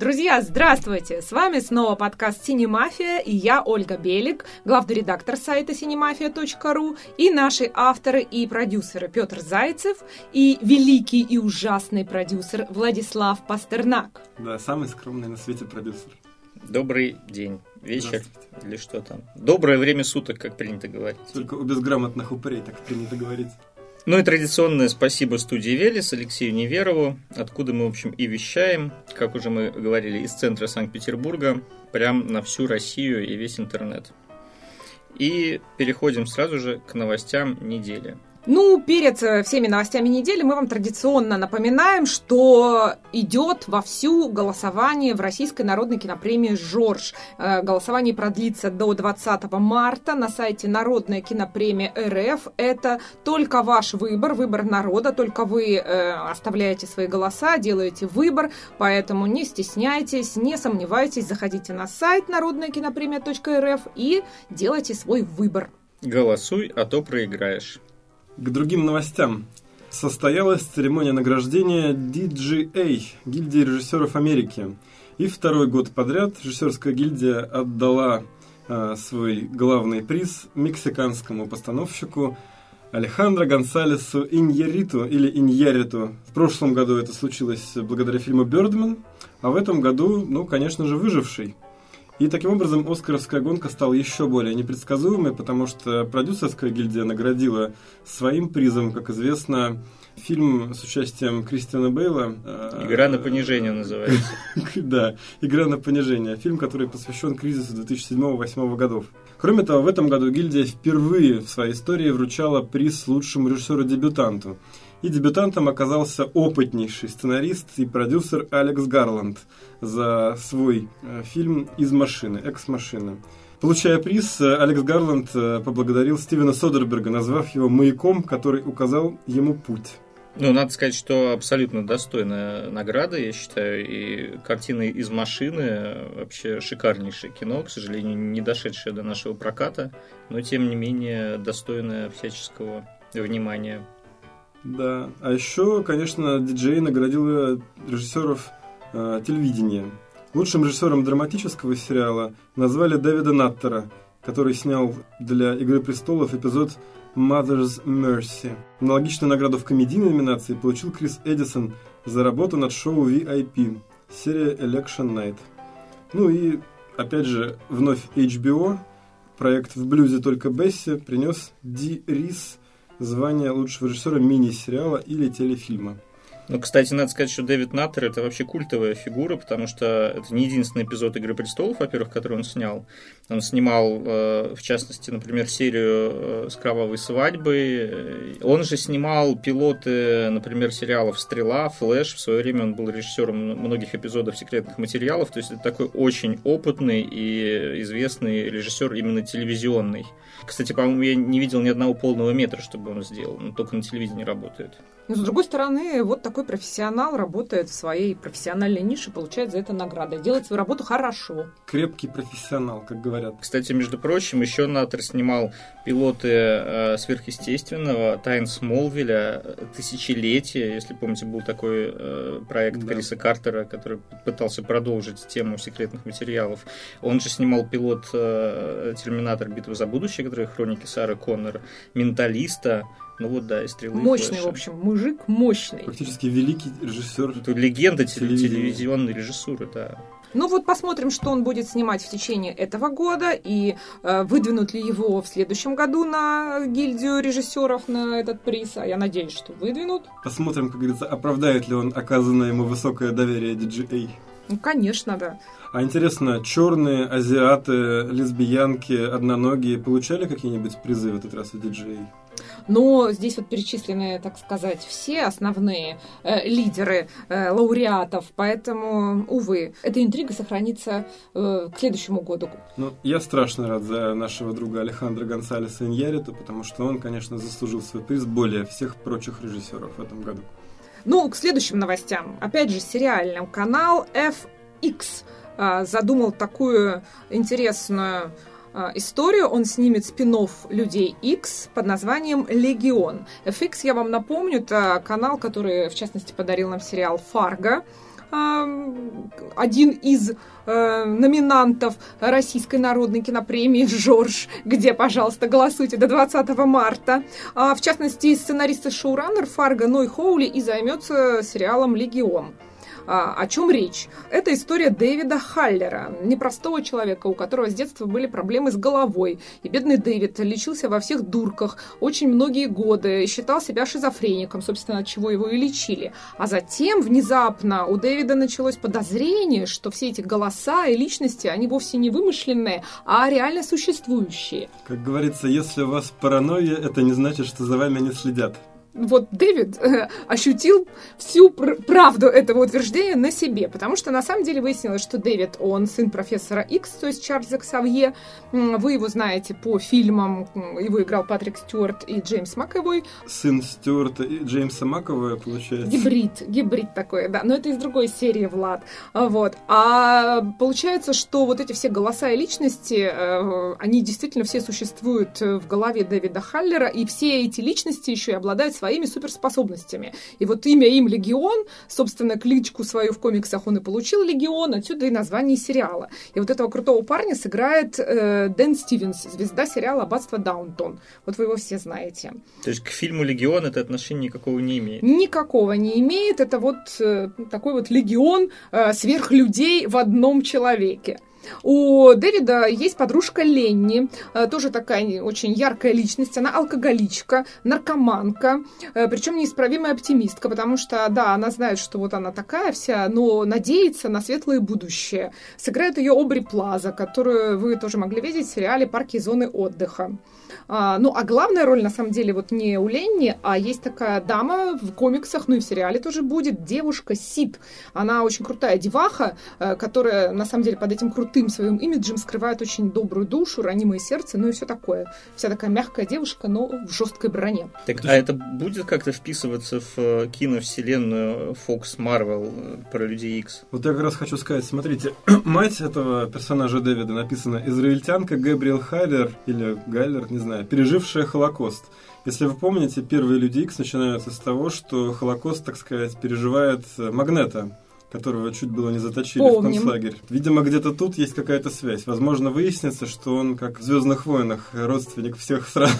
Друзья, здравствуйте! С вами снова подкаст «Синемафия» и я, Ольга Белик, главный редактор сайта cinemafia.ru и наши авторы и продюсеры Петр Зайцев и великий и ужасный продюсер Владислав Пастернак. Да, самый скромный на свете продюсер. Добрый день, вечер или что там. Доброе время суток, как принято говорить. Только у безграмотных упырей так принято говорить. Ну и традиционное спасибо студии Велес, Алексею Неверову, откуда мы, в общем, и вещаем, как уже мы говорили, из центра Санкт-Петербурга, прям на всю Россию и весь интернет. И переходим сразу же к новостям недели. Ну, перед э, всеми новостями недели мы вам традиционно напоминаем, что идет вовсю голосование в Российской народной кинопремии «Жорж». Э, голосование продлится до 20 марта на сайте Народная кинопремия РФ. Это только ваш выбор, выбор народа, только вы э, оставляете свои голоса, делаете выбор, поэтому не стесняйтесь, не сомневайтесь, заходите на сайт народная кинопремия.рф и делайте свой выбор. Голосуй, а то проиграешь. К другим новостям. Состоялась церемония награждения DGA, гильдии режиссеров Америки. И второй год подряд режиссерская гильдия отдала э, свой главный приз мексиканскому постановщику Алехандро Гонсалесу Иньяриту или Иньяриту. В прошлом году это случилось благодаря фильму «Бёрдман», а в этом году, ну, конечно же, «Выживший». И таким образом Оскаровская гонка стала еще более непредсказуемой, потому что продюсерская гильдия наградила своим призом, как известно, фильм с участием Кристиана Бейла. Э, «Игра на понижение» называется. Да, «Игра на понижение». Фильм, который посвящен кризису 2007-2008 годов. Кроме того, в этом году гильдия впервые в своей истории вручала приз лучшему режиссеру-дебютанту. И дебютантом оказался опытнейший сценарист и продюсер Алекс Гарланд за свой э, фильм «Из машины», «Экс-машина». Получая приз, э, Алекс Гарланд э, поблагодарил Стивена Содерберга, назвав его маяком, который указал ему путь. Ну, надо сказать, что абсолютно достойная награда, я считаю, и картина из машины вообще шикарнейшее кино, к сожалению, не дошедшее до нашего проката, но тем не менее достойное всяческого внимания. Да. А еще, конечно, диджей наградил режиссеров э, телевидения. Лучшим режиссером драматического сериала назвали Дэвида Наттера, который снял для «Игры престолов» эпизод «Mother's Mercy». Аналогичную награду в комедийной номинации получил Крис Эдисон за работу над шоу VIP, серия Election Night. Ну и, опять же, вновь HBO, проект «В блюзе только Бесси» принес Ди Рис звание лучшего режиссера мини-сериала или телефильма. Ну, кстати, надо сказать, что Дэвид Наттер это вообще культовая фигура, потому что это не единственный эпизод Игры престолов, во-первых, который он снял. Он снимал, э, в частности, например, серию э, с кровавой свадьбой. Он же снимал пилоты, например, сериалов Стрела, Флэш. В свое время он был режиссером многих эпизодов секретных материалов. То есть это такой очень опытный и известный режиссер именно телевизионный. Кстати, по-моему, я не видел ни одного полного метра, чтобы он сделал. Он только на телевидении работает. Но, с другой стороны, вот такой профессионал работает в своей профессиональной нише, получает за это награды. Делает свою работу хорошо. Крепкий профессионал, как говорят. Кстати, между прочим, еще Натер снимал пилоты э, сверхъестественного, Тайн Смолвиля, Тысячелетие, если помните, был такой э, проект да. Криса Картера, который пытался продолжить тему секретных материалов. Он же снимал пилот э, Терминатор Битвы за будущее, который хроники Сары Коннор, Менталиста, ну вот да, и стрелы. Мощный, и в общем, мужик мощный. Практически великий режиссер. Это легенда телевизионной режиссуры, да. Ну вот посмотрим, что он будет снимать в течение этого года и э, выдвинут ли его в следующем году на гильдию режиссеров на этот приз. А я надеюсь, что выдвинут. Посмотрим, как говорится, оправдает ли он оказанное ему высокое доверие DGA. Ну, конечно, да. А интересно, черные, азиаты, лесбиянки, одноногие получали какие-нибудь призы в этот раз в диджей? Но здесь вот перечислены, так сказать, все основные э, лидеры э, лауреатов, поэтому, увы, эта интрига сохранится э, к следующему году. Ну, я страшно рад за нашего друга Алехандро Гонсалеса Иньяриту, потому что он, конечно, заслужил свой приз более всех прочих режиссеров в этом году. Ну, к следующим новостям. Опять же, сериальным канал FX э, задумал такую интересную историю. Он снимет спин «Людей X» под названием «Легион». FX, я вам напомню, это канал, который, в частности, подарил нам сериал «Фарго». один из э, номинантов Российской народной кинопремии «Жорж», где, пожалуйста, голосуйте до 20 марта. А, в частности, сценарист и шоураннер Фарго Ной Хоули и займется сериалом «Легион». А, о чем речь? Это история Дэвида Халлера, непростого человека, у которого с детства были проблемы с головой. И бедный Дэвид лечился во всех дурках очень многие годы, считал себя шизофреником, собственно, от чего его и лечили. А затем внезапно у Дэвида началось подозрение, что все эти голоса и личности, они вовсе не вымышленные, а реально существующие. Как говорится, если у вас паранойя, это не значит, что за вами не следят вот Дэвид э, ощутил всю пр- правду этого утверждения на себе, потому что на самом деле выяснилось, что Дэвид, он сын профессора Икс, то есть Чарльза Ксавье. Вы его знаете по фильмам, его играл Патрик Стюарт и Джеймс Маковой. Сын Стюарта и Джеймса Маковой, получается. Гибрид, гибрид такой, да, но это из другой серии, Влад. А, вот. А получается, что вот эти все голоса и личности, э, они действительно все существуют в голове Дэвида Халлера, и все эти личности еще и обладают своими суперспособностями. И вот имя им Легион, собственно, кличку свою в комиксах он и получил Легион, отсюда и название сериала. И вот этого крутого парня сыграет э, Дэн Стивенс, звезда сериала «Аббатство Даунтон». Вот вы его все знаете. То есть к фильму «Легион» это отношение никакого не имеет? Никакого не имеет. Это вот э, такой вот легион э, сверхлюдей в одном человеке. У Дэвида есть подружка Ленни, э, тоже такая очень яркая личность. Она алкоголичка, наркоманка, э, причем неисправимая оптимистка, потому что, да, она знает, что вот она такая вся, но надеется на светлое будущее. Сыграет ее Обри Плаза, которую вы тоже могли видеть в сериале «Парки и зоны отдыха». А, ну, а главная роль, на самом деле, вот не у Ленни, а есть такая дама в комиксах, ну и в сериале тоже будет, девушка Сид. Она очень крутая деваха, э, которая, на самом деле, под этим крутым своим имиджем скрывает очень добрую душу, ранимое сердце, ну и все такое. Вся такая мягкая девушка, но в жесткой броне. Так, а это будет как-то вписываться в э, киновселенную Fox Marvel э, про Людей Икс? Вот я как раз хочу сказать, смотрите, мать этого персонажа Дэвида написана израильтянка Габриэл Хайлер, или Гайлер, не знаю, пережившая Холокост. Если вы помните, первые Люди Икс начинаются с того, что Холокост, так сказать, переживает э, Магнета, которого чуть было не заточили Помним. в концлагерь. Видимо, где-то тут есть какая-то связь. Возможно, выяснится, что он, как в Звездных войнах, родственник всех сразу.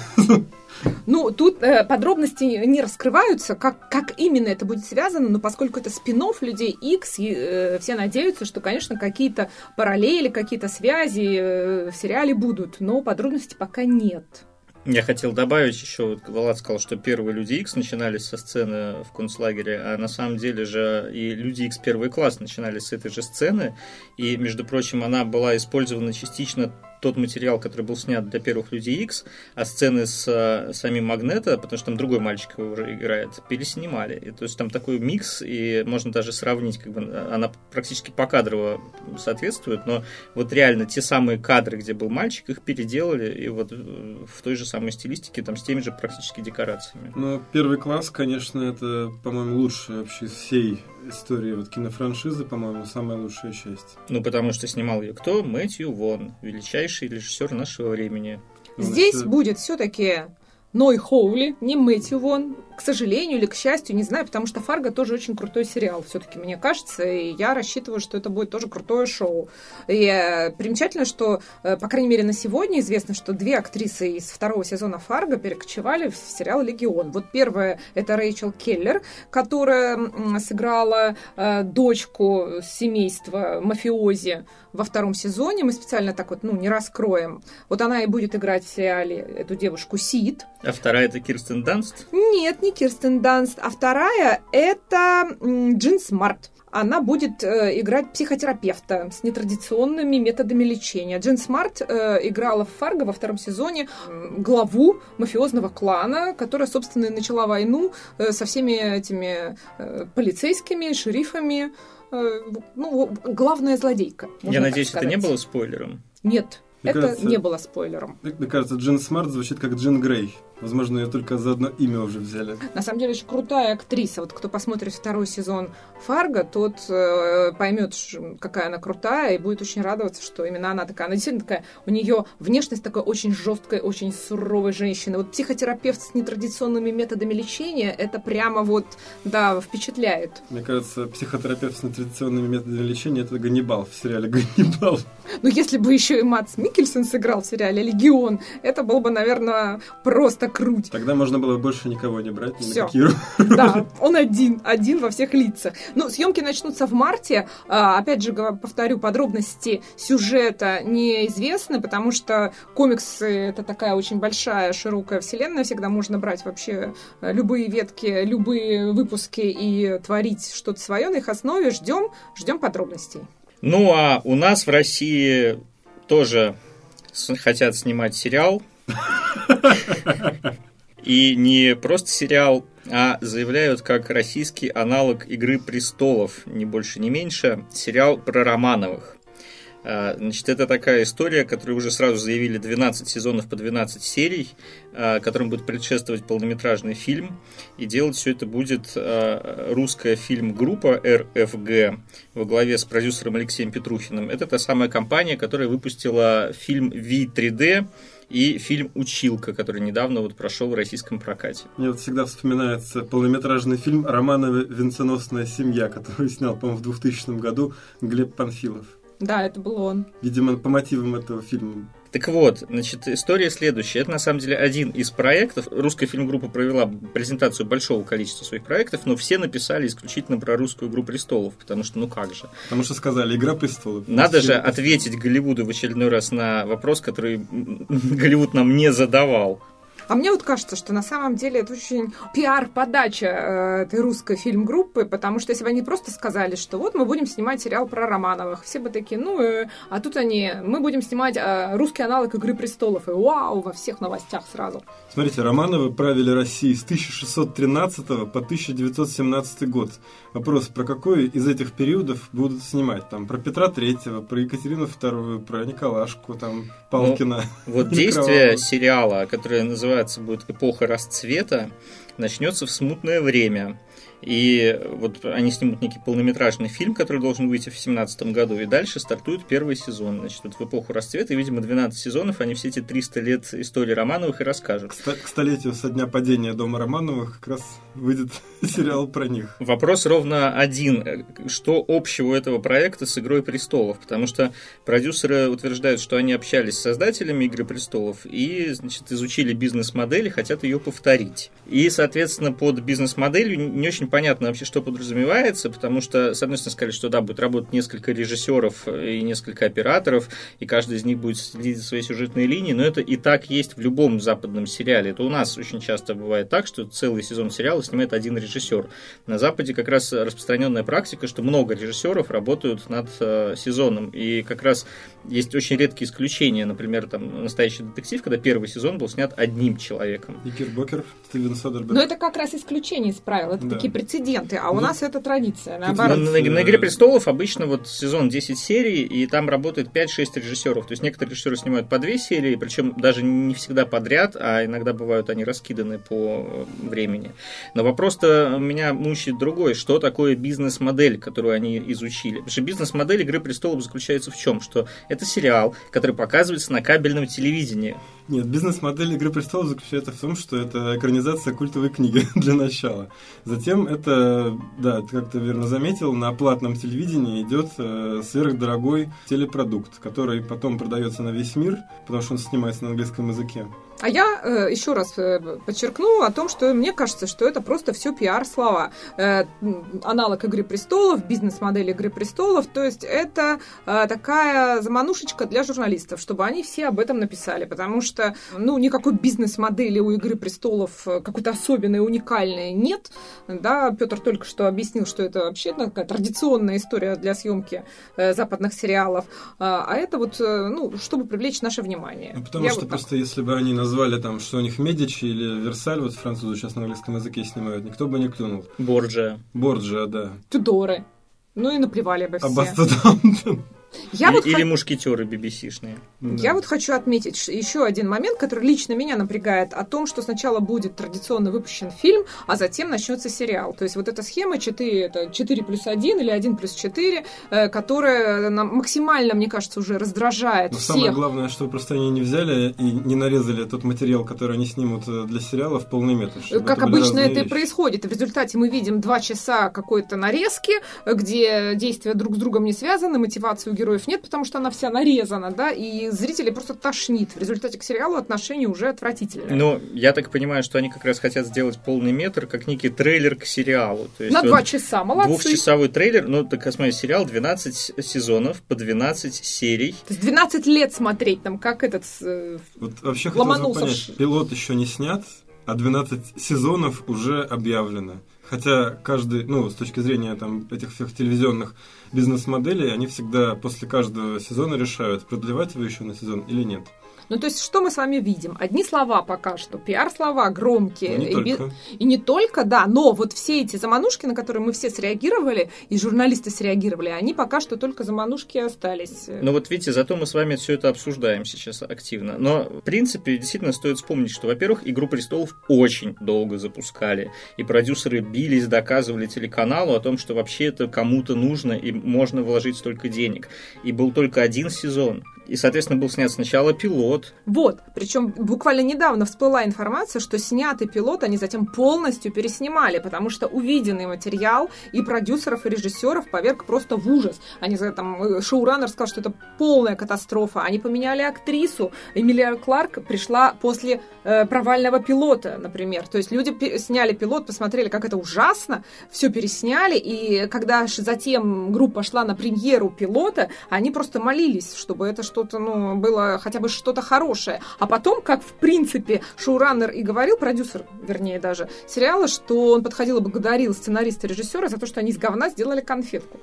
Ну, тут э, подробности не раскрываются, как, как именно это будет связано, но поскольку это спин людей X, и, э, все надеются, что, конечно, какие-то параллели, какие-то связи э, в сериале будут, но подробностей пока нет. Я хотел добавить еще, вот Влад сказал, что первые Люди Икс начинались со сцены в концлагере, а на самом деле же и Люди Икс первый класс начинались с этой же сцены, и, между прочим, она была использована частично тот материал, который был снят для первых Людей X, а сцены с а, самим Магнета, потому что там другой мальчик его уже играет, переснимали. И, то есть там такой микс, и можно даже сравнить, как бы она практически покадрово соответствует, но вот реально те самые кадры, где был мальчик, их переделали, и вот э, в той же самой стилистике, там с теми же практически декорациями. Ну, первый класс, конечно, это, по-моему, лучший вообще всей истории вот кинофраншизы, по-моему, самая лучшая часть. Ну, потому что снимал ее кто? Мэтью Вон, величайший режиссер нашего времени. Здесь Значит... будет все-таки Ной Хоули, не Мэтью Вон, к сожалению или к счастью, не знаю, потому что Фарго тоже очень крутой сериал, все-таки мне кажется, и я рассчитываю, что это будет тоже крутое шоу. И э, примечательно, что, э, по крайней мере, на сегодня известно, что две актрисы из второго сезона Фарго перекочевали в сериал «Легион». Вот первая — это Рэйчел Келлер, которая сыграла э, дочку семейства мафиози во втором сезоне. Мы специально так вот, ну, не раскроем. Вот она и будет играть в сериале эту девушку Сид. А вторая это Кирстен Данст? Нет, не Кирстен Данст. А вторая это Джин Смарт она будет э, играть психотерапевта с нетрадиционными методами лечения. Джин Смарт э, играла в Фарго во втором сезоне э, главу мафиозного клана, которая, собственно, и начала войну э, со всеми этими э, полицейскими, шерифами. Э, ну, главная злодейка. Я надеюсь, это не было спойлером? Нет, мне это кажется, не было спойлером. Мне кажется, Джин Смарт звучит как Джин Грей. Возможно, ее только за одно имя уже взяли. На самом деле, очень крутая актриса. Вот кто посмотрит второй сезон Фарго, тот э, поймет, какая она крутая, и будет очень радоваться, что именно она такая. Она действительно такая, у нее внешность такая очень жесткая, очень суровой женщины. Вот психотерапевт с нетрадиционными методами лечения, это прямо вот, да, впечатляет. Мне кажется, психотерапевт с нетрадиционными методами лечения это Ганнибал в сериале Ганнибал. Ну, если бы еще и Матс Микельсон сыграл в сериале Легион, это было бы, наверное, просто круть. Тогда можно было больше никого не брать, ни Всё. на какие роли. Да, он один, один во всех лицах. Ну, съемки начнутся в марте. А, Опять же, повторю, подробности сюжета неизвестны, потому что комиксы — это такая очень большая, широкая вселенная. Всегда можно брать вообще э, любые ветки, любые выпуски и творить что-то свое на их основе. Ждем, ждем подробностей. Ну, а у нас в России тоже хотят снимать сериал. И не просто сериал, а заявляют как российский аналог «Игры престолов», не больше, не меньше, сериал про Романовых. А, Значит, это такая история, которую уже сразу заявили 12 сезонов по 12 серий, а, которым будет предшествовать полнометражный фильм. И делать все это будет а, русская фильм-группа РФГ во главе с продюсером Алексеем Петрухиным. Это та самая компания, которая выпустила фильм V3D и фильм «Училка», который недавно вот прошел в российском прокате. Мне вот всегда вспоминается полнометражный фильм «Романовы. Венценосная семья», который снял, по-моему, в 2000 году Глеб Панфилов. Да, это был он. Видимо, по мотивам этого фильма. Так вот, значит, история следующая. Это на самом деле один из проектов. Русская фильм-группа провела презентацию большого количества своих проектов, но все написали исключительно про русскую игру престолов, потому что, ну как же. Потому что сказали «Игра престолов». Надо же Фильм- ответить Голливуду в очередной раз на вопрос, который Голливуд нам не задавал. А мне вот кажется, что на самом деле это очень пиар-подача э, этой русской фильм-группы, потому что если бы они просто сказали, что вот мы будем снимать сериал про Романовых, все бы такие, ну, э, а тут они, мы будем снимать э, русский аналог «Игры престолов», и вау, во всех новостях сразу. Смотрите, Романовы правили Россией с 1613 по 1917 год. Вопрос, про какой из этих периодов будут снимать? Там про Петра Третьего, про Екатерину Вторую, про Николашку, там Палкина. Вот Или действие сериала, которое называется будет «Эпоха расцвета», начнется в смутное время. И вот они снимут некий полнометражный фильм, который должен выйти в 2017 году, и дальше стартует первый сезон. Значит, вот в эпоху расцвета, и, видимо, 12 сезонов, они все эти 300 лет истории Романовых и расскажут. К столетию со дня падения дома Романовых как раз выйдет сериал про них. Вопрос ровно один. Что общего у этого проекта с «Игрой престолов»? Потому что продюсеры утверждают, что они общались с создателями «Игры престолов» и, значит, изучили бизнес-модель и хотят ее повторить. И, соответственно, под бизнес-моделью не очень понятно вообще, что подразумевается, потому что, с одной стороны, сказали, что да, будет работать несколько режиссеров и несколько операторов, и каждый из них будет следить за своей сюжетной линией, но это и так есть в любом западном сериале. Это у нас очень часто бывает так, что целый сезон сериала снимает один режиссер. На Западе как раз распространенная практика, что много режиссеров работают над э, сезоном, и как раз есть очень редкие исключения, например, там «Настоящий детектив», когда первый сезон был снят одним человеком. Никербокер, Стивен Содерберг. Но это как раз исключение из правил, это Да. такие прецеденты, а у Ну, нас это традиция, На, наоборот. на- на «Игре престолов» обычно вот сезон 10 серий, и там работает 5-6 режиссеров. То есть некоторые режиссеры снимают по 2 серии, причем даже не всегда подряд, а иногда бывают они раскиданы по времени. Но вопрос-то меня мучает другой. Что такое бизнес-модель, которую они изучили? Потому что бизнес-модель «Игры престолов» заключается в чем? Что это сериал, который показывается на кабельном телевидении. Нет, бизнес-модель «Игры престолов» заключается в том, что это экранизация культовой книги для начала. Затем это, да, ты как ты верно заметил, на платном телевидении идет э, сверхдорогой телепродукт, который потом продается на весь мир, потому что он снимается на английском языке. А я э, еще раз э, подчеркну о том, что мне кажется, что это просто все пиар-слова. Э, аналог «Игры престолов», бизнес-модель «Игры престолов», то есть это э, такая заманушечка для журналистов, чтобы они все об этом написали, потому что, ну, никакой бизнес-модели у «Игры престолов» какой-то особенной, уникальной нет. Да, Петр только что объяснил, что это вообще такая традиционная история для съемки э, западных сериалов. А а это вот, э, ну, чтобы привлечь наше внимание. Ну, потому Я что вот так. просто если бы они назвали там, что у них Медичи или Версаль, вот французы сейчас на английском языке снимают, никто бы не клюнул. Борджа. Борджиа, да. Тюдоры. Ну и наплевали бы все. А Бастодонтон. Я или, вот или хот- мушкетеры BBC-шные. Я вот хочу отметить еще один момент, который лично меня напрягает, о том, что сначала будет традиционно выпущен фильм, а затем начнется сериал. То есть вот эта схема 4, это 4 плюс 1 или 1 плюс 4, э, которая нам максимально, мне кажется, уже раздражает Но всех. самое главное, что просто они не взяли и не нарезали тот материал, который они снимут э, для сериала в полный метр. Как это обычно это и происходит. И в результате мы видим два часа какой-то нарезки, где действия друг с другом не связаны, мотивации у героев нет, потому что она вся нарезана, да, и зрителей просто тошнит. В результате к сериалу отношение уже отвратительное. Ну, я так понимаю, что они как раз хотят сделать полный метр, как некий трейлер к сериалу. То есть На вот два часа, молодцы. Двухчасовой трейлер, ну, так смотри, сериал 12 сезонов по 12 серий. То есть 12 лет смотреть там, как этот... э, Вот вообще Ломанулся понять, пилот еще не снят, а 12 сезонов уже объявлено. Хотя каждый, ну, с точки зрения там, этих всех телевизионных бизнес-моделей, они всегда после каждого сезона решают, продлевать его еще на сезон или нет. Ну, то есть, что мы с вами видим? Одни слова пока что, пиар-слова громкие. Но не и, только. и не только, да, но вот все эти заманушки, на которые мы все среагировали, и журналисты среагировали, они пока что только заманушки остались. Ну вот видите, зато мы с вами все это обсуждаем сейчас активно. Но, в принципе, действительно стоит вспомнить, что, во-первых, «Игру престолов» очень долго запускали. И продюсеры бились, доказывали телеканалу о том, что вообще это кому-то нужно и можно вложить столько денег. И был только один сезон. И, соответственно, был снят сначала пилот. Вот, причем буквально недавно всплыла информация, что снятый пилот они затем полностью переснимали, потому что увиденный материал и продюсеров, и режиссеров поверг просто в ужас. Они за там, э, шоураннер сказал, что это полная катастрофа. Они поменяли актрису. Эмилия Кларк пришла после э, провального пилота, например. То есть люди сняли пилот, посмотрели, как это ужасно, все пересняли, и когда затем группа шла на премьеру пилота, они просто молились, чтобы это что-то, ну, было хотя бы что-то хорошее. А потом, как в принципе шоураннер и говорил, продюсер, вернее даже, сериала, что он подходил и благодарил сценариста и режиссера за то, что они из говна сделали конфетку.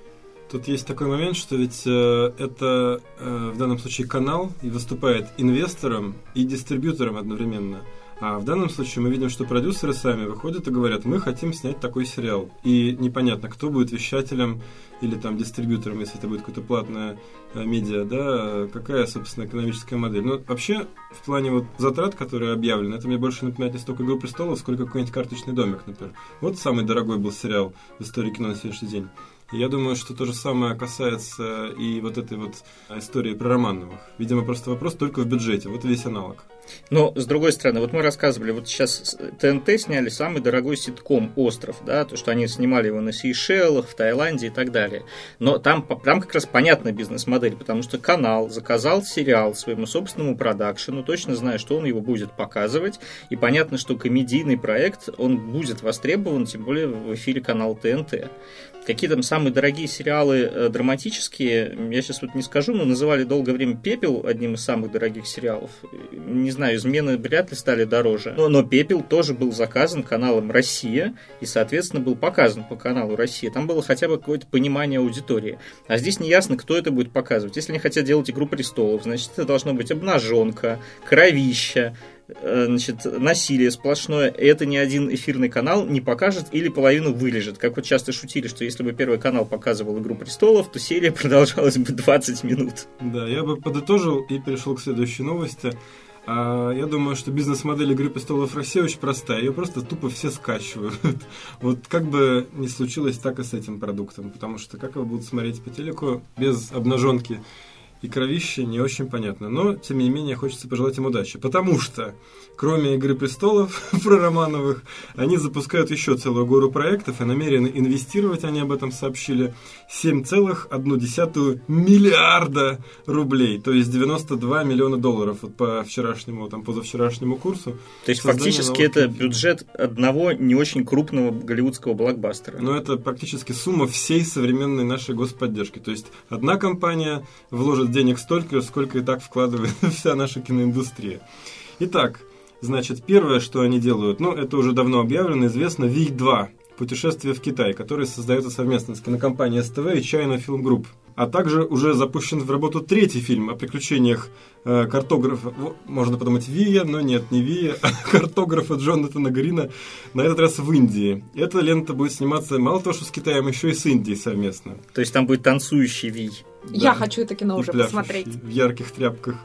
Тут есть такой момент, что ведь э, это э, в данном случае канал и выступает инвестором и дистрибьютором одновременно. А в данном случае мы видим, что продюсеры сами выходят и говорят, мы хотим снять такой сериал. И непонятно, кто будет вещателем или там дистрибьютором, если это будет какое-то платное э, медиа, да, какая, собственно, экономическая модель. Но вообще, в плане вот затрат, которые объявлены, это мне больше напоминает не столько «Игру престолов», сколько какой-нибудь «Карточный домик», например. Вот самый дорогой был сериал в истории кино на сегодняшний день. Я думаю, что то же самое касается и вот этой вот истории про Романовых. Видимо, просто вопрос только в бюджете. Вот весь аналог. Но, с другой стороны, вот мы рассказывали, вот сейчас ТНТ сняли самый дорогой ситком «Остров», да, то, что они снимали его на Сейшелах, в Таиланде и так далее. Но там, там как раз понятная бизнес-модель, потому что канал заказал сериал своему собственному продакшену, точно зная, что он его будет показывать, и понятно, что комедийный проект, он будет востребован, тем более в эфире канала ТНТ. Какие там самые дорогие сериалы э, драматические, я сейчас вот не скажу, но называли долгое время «Пепел» одним из самых дорогих сериалов. Не знаю, «Измены» вряд ли стали дороже. Но, но «Пепел» тоже был заказан каналом «Россия» и, соответственно, был показан по каналу «Россия». Там было хотя бы какое-то понимание аудитории. А здесь не ясно, кто это будет показывать. Если они хотят делать «Игру престолов», значит, это должно быть обнаженка, кровища, значит, насилие сплошное, и это ни один эфирный канал не покажет или половину вырежет. Как вот часто шутили, что если бы Первый канал показывал «Игру престолов», то серия продолжалась бы 20 минут. Да, я бы подытожил и перешел к следующей новости. А, я думаю, что бизнес-модель «Игры престолов России» очень простая. Ее просто тупо все скачивают. Вот как бы не случилось так и с этим продуктом. Потому что как его будут смотреть по телеку без обнаженки и кровища, не очень понятно. Но, тем не менее, хочется пожелать им удачи. Потому что, кроме «Игры престолов» про Романовых, они запускают еще целую гору проектов и намерены инвестировать, они об этом сообщили, 7,1 миллиарда рублей. То есть 92 миллиона долларов вот по вчерашнему, там, позавчерашнему курсу. То есть фактически это кинофильма. бюджет одного не очень крупного голливудского блокбастера. Но это практически сумма всей современной нашей господдержки. То есть одна компания вложит денег столько, сколько и так вкладывает вся наша киноиндустрия. Итак, значит, первое, что они делают, ну, это уже давно объявлено, известно, ВИК-2, путешествие в Китай, которое создается совместно с кинокомпанией СТВ и China Film Group. а также уже запущен в работу третий фильм о приключениях э, картографа, можно подумать, Вия, но нет, не Вия, а картографа Джонатана Грина, на этот раз в Индии. Эта лента будет сниматься мало того, что с Китаем, еще и с Индией совместно. То есть там будет танцующий Вий. Я хочу это кино уже посмотреть. В ярких тряпках.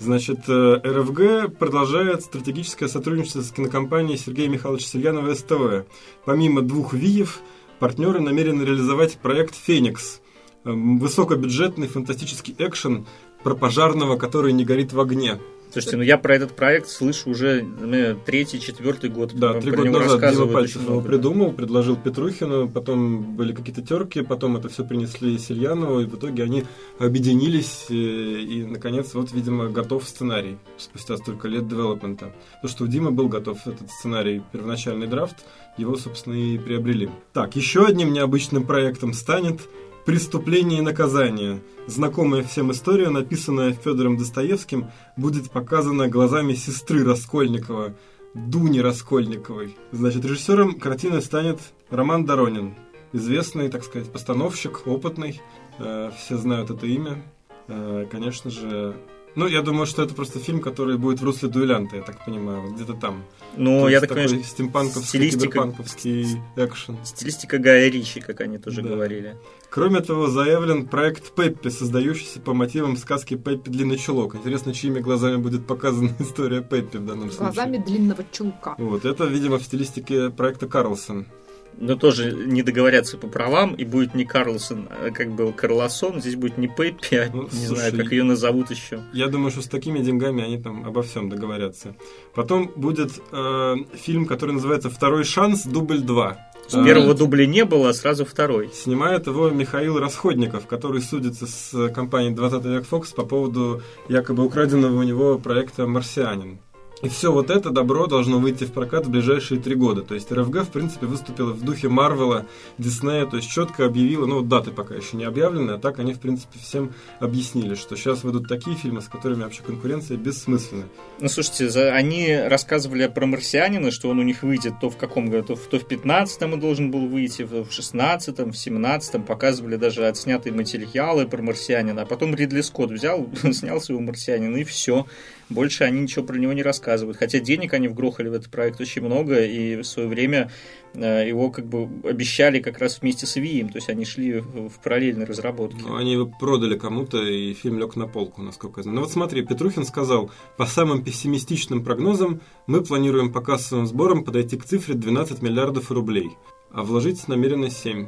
Значит, э, РФГ продолжает стратегическое сотрудничество с кинокомпанией Сергея Михайловича Сельянова СТВ. Помимо двух ВИев, партнеры намерены реализовать проект «Феникс», Эм, высокобюджетный фантастический экшен про пожарного, который не горит в огне. Слушайте, ну я про этот проект слышу уже наверное, третий, четвертый год. Да, три года назад Дима Пальцев его придумал, предложил Петрухину, потом были какие-то терки, потом это все принесли Сильянову, и в итоге они объединились, и, э, и наконец, вот, видимо, готов сценарий спустя столько лет девелопмента. То, что у Димы был готов этот сценарий, первоначальный драфт, его, собственно, и приобрели. Так, еще одним необычным проектом станет «Преступление и наказание». Знакомая всем история, написанная Федором Достоевским, будет показана глазами сестры Раскольникова, Дуни Раскольниковой. Значит, режиссером картины станет Роман Доронин, известный, так сказать, постановщик, опытный. Э, все знают это имя. Э, конечно же, ну, я думаю, что это просто фильм, который будет в русле дуэлянта, я так понимаю, где-то там. Ну, я так понимаю, стимпанковский, стилистика, киберпанковский экшен. Стилистика Гая Ричи, как они тоже да. говорили. Кроме того, заявлен проект Пеппи, создающийся по мотивам сказки Пеппи Длинный Чулок. Интересно, чьими глазами будет показана история Пеппи в данном случае. Глазами длинного чулка. Вот, это, видимо, в стилистике проекта Карлсон но тоже не договорятся по правам, и будет не Карлсон, а как был Карлосон, здесь будет не Пеппи, а ну, не слушай, знаю, как ее назовут еще. Я думаю, что с такими деньгами они там обо всем договорятся. Потом будет э, фильм, который называется «Второй шанс. Дубль 2». С первого дубля не было, а сразу второй. Снимает его Михаил Расходников, который судится с компанией 20 век Фокс по поводу якобы украденного у него проекта «Марсианин». И все вот это добро должно выйти в прокат в ближайшие три года. То есть РФГ, в принципе, выступила в духе Марвела, Диснея, то есть четко объявила, ну, даты пока еще не объявлены, а так они, в принципе, всем объяснили, что сейчас выйдут такие фильмы, с которыми вообще конкуренция бессмысленна. Ну, слушайте, они рассказывали про «Марсианина», что он у них выйдет то в каком году, то в 15-м он должен был выйти, в 16-м, в 17-м, показывали даже отснятые материалы про «Марсианина», а потом Ридли Скотт взял, снял своего «Марсианина» и все больше они ничего про него не рассказывают. Хотя денег они вгрохали в этот проект очень много, и в свое время э, его как бы обещали как раз вместе с Вием, то есть они шли в параллельной разработке. Ну, они его продали кому-то, и фильм лег на полку, насколько я знаю. Ну вот смотри, Петрухин сказал, по самым пессимистичным прогнозам мы планируем по кассовым сборам подойти к цифре 12 миллиардов рублей, а вложить намеренно 7.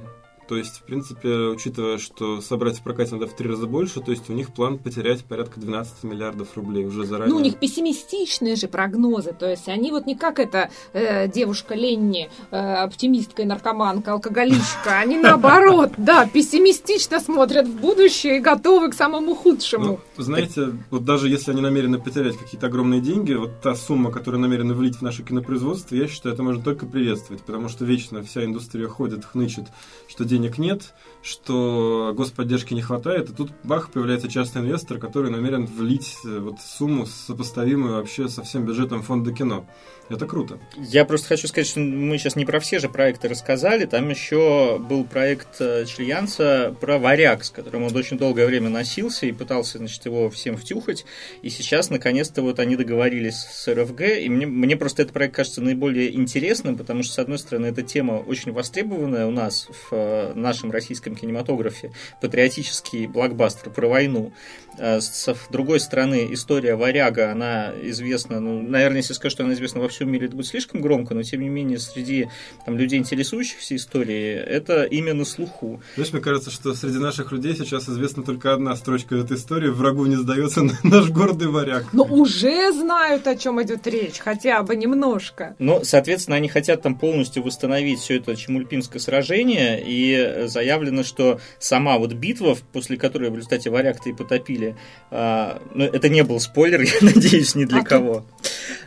То есть, в принципе, учитывая, что собрать в прокате надо в три раза больше, то есть у них план потерять порядка 12 миллиардов рублей уже заранее. Ну, у них пессимистичные же прогнозы, то есть они вот не как эта э, девушка Ленни, э, оптимистка и наркоманка, алкоголичка, они наоборот, да, пессимистично смотрят в будущее и готовы к самому худшему. Ну, знаете, вот даже если они намерены потерять какие-то огромные деньги, вот та сумма, которую намерены влить в наше кинопроизводство, я считаю, это можно только приветствовать, потому что вечно вся индустрия ходит, хнычет, что денег нет, что господдержки не хватает, и тут бах, появляется частный инвестор, который намерен влить э, вот сумму, сопоставимую вообще со всем бюджетом фонда кино. Это круто. Я просто хочу сказать, что мы сейчас не про все же проекты рассказали. Там еще был проект э, Чильянца про варяг, с которым он очень долгое время носился и пытался, значит, его всем втюхать. И сейчас, наконец-то, вот они договорились с РФГ. И мне, мне просто этот проект кажется наиболее интересным, потому что, с одной стороны, эта тема очень востребованная у нас в э, нашем российском кинематографе. Патриотический блокбастер про войну. А с другой стороны, история варяга, она известна, ну, наверное, если скажу, что она известна во всем мире, это будет слишком громко, но тем не менее среди там, людей, интересующихся историей, это именно слуху. Знаешь, мне кажется, что среди наших людей сейчас известна только одна строчка этой истории «Врагу не сдается наш гордый варяг». Но уже знают, о чем идет речь, хотя бы немножко. Но, соответственно, они хотят там полностью восстановить все это Чемульпинское сражение, и заявлено, что сама вот битва, после которой в результате варяг-то и потопили, а, ну, это не был спойлер, я надеюсь, ни для а кого.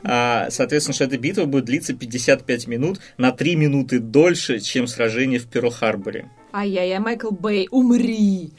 А, соответственно, что эта битва будет длиться 55 минут, на 3 минуты дольше, чем сражение в Перл-Харборе. Ай-яй-яй, Майкл Бэй, умри!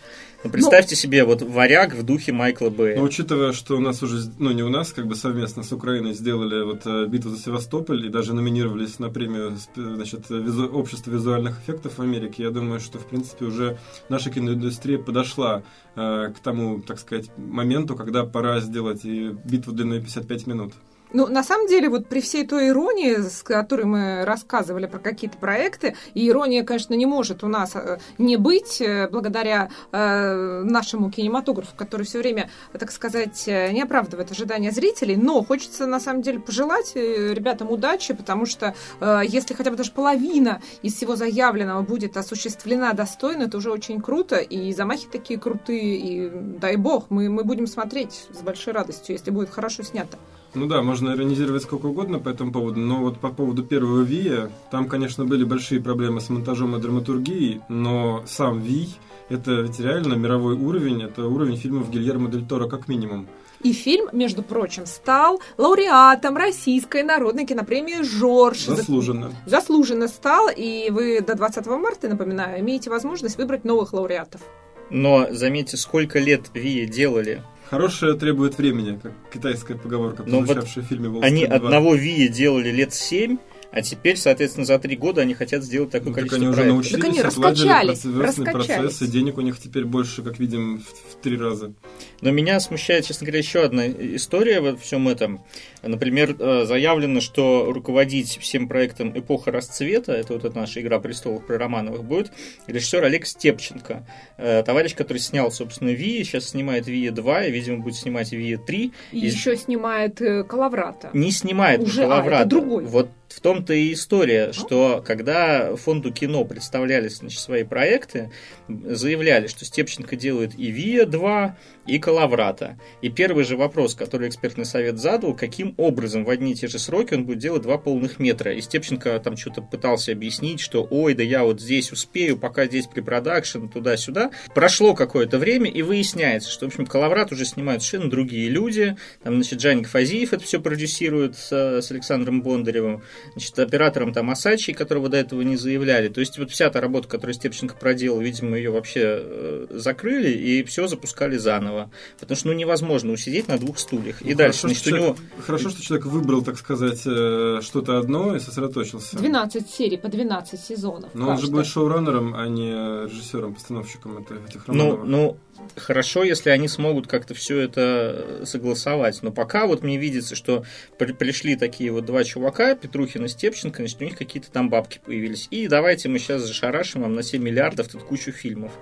Ну, представьте ну, себе, вот варяг в духе Майкла Бэя. Но учитывая, что у нас уже, ну не у нас, как бы совместно с Украиной сделали вот э, битву за Севастополь и даже номинировались на премию значит, визу, общества визуальных эффектов в Америке, я думаю, что в принципе уже наша киноиндустрия подошла э, к тому, так сказать, моменту, когда пора сделать и битву длиной 55 минут. Ну, на самом деле, вот при всей той иронии, с которой мы рассказывали про какие-то проекты, и ирония, конечно, не может у нас э, не быть, э, благодаря э, нашему кинематографу, который все время, так сказать, э, не оправдывает ожидания зрителей, но хочется, на самом деле, пожелать ребятам удачи, потому что э, если хотя бы даже половина из всего заявленного будет осуществлена достойно, это уже очень круто, и замахи такие крутые, и дай бог, мы, мы будем смотреть с большой радостью, если будет хорошо снято. Ну да, можно иронизировать сколько угодно по этому поводу, но вот по поводу первого Вия, там, конечно, были большие проблемы с монтажом и драматургией, но сам Вий, это ведь реально мировой уровень, это уровень фильмов Гильермо Дель Торо как минимум. И фильм, между прочим, стал лауреатом Российской народной кинопремии «Жорж». Заслуженно. Заслуженно стал, и вы до 20 марта, напоминаю, имеете возможность выбрать новых лауреатов. Но заметьте, сколько лет Вия делали Хорошее требует времени, как китайская поговорка, прозвучавшая вот в фильме Они одного Вии делали лет семь, а теперь, соответственно, за три года они хотят сделать такое ну, количество так они проектов. уже научились, так они раскачались, раскачались. процесс, и денег у них теперь больше, как видим, в, в три раза. Но меня смущает, честно говоря, еще одна история во всем этом. Например, э, заявлено, что руководить всем проектом «Эпоха расцвета», это вот эта наша «Игра престолов» про Романовых, будет режиссер Олег Степченко. Э, товарищ, который снял, собственно, «Ви», сейчас снимает «Ви 2», и, видимо, будет снимать «Ви 3». И, и еще снимает э, «Калаврата». Не снимает Уже, «Калаврата». А, это другой. Вот в том-то и история, что когда фонду кино представляли значит, свои проекты, заявляли, что Степченко делает и ВИА 2, и Калаврата. И первый же вопрос, который экспертный совет задал, каким образом в одни и те же сроки он будет делать два полных метра. И Степченко там что-то пытался объяснить, что ой, да я вот здесь успею, пока здесь препродакшн, туда-сюда. Прошло какое-то время, и выясняется, что, в общем, Калаврат уже снимают совершенно другие люди. Там, значит, Джаник Фазиев это все продюсирует с, с Александром Бондаревым, значит, оператором там Асачи, которого до этого не заявляли. То есть вот вся та работа, которую Степченко проделал, видимо, ее вообще э, закрыли и все запускали заново. Потому что ну, невозможно усидеть на двух стульях. Ну, и дальше, значит, что человек, у него... Хорошо, что человек выбрал, так сказать, э, что-то одно и сосредоточился. 12 серий по 12 сезонов. Но он же будет шоураннером, а не режиссером, постановщиком этих романов. Ну, ну, хорошо, если они смогут как-то все это согласовать. Но пока вот мне видится, что при пришли такие вот два чувака, Петрухин и Степченко, значит, у них какие-то там бабки появились. И давайте мы сейчас зашарашим вам на 7 миллиардов тут кучу фильмов.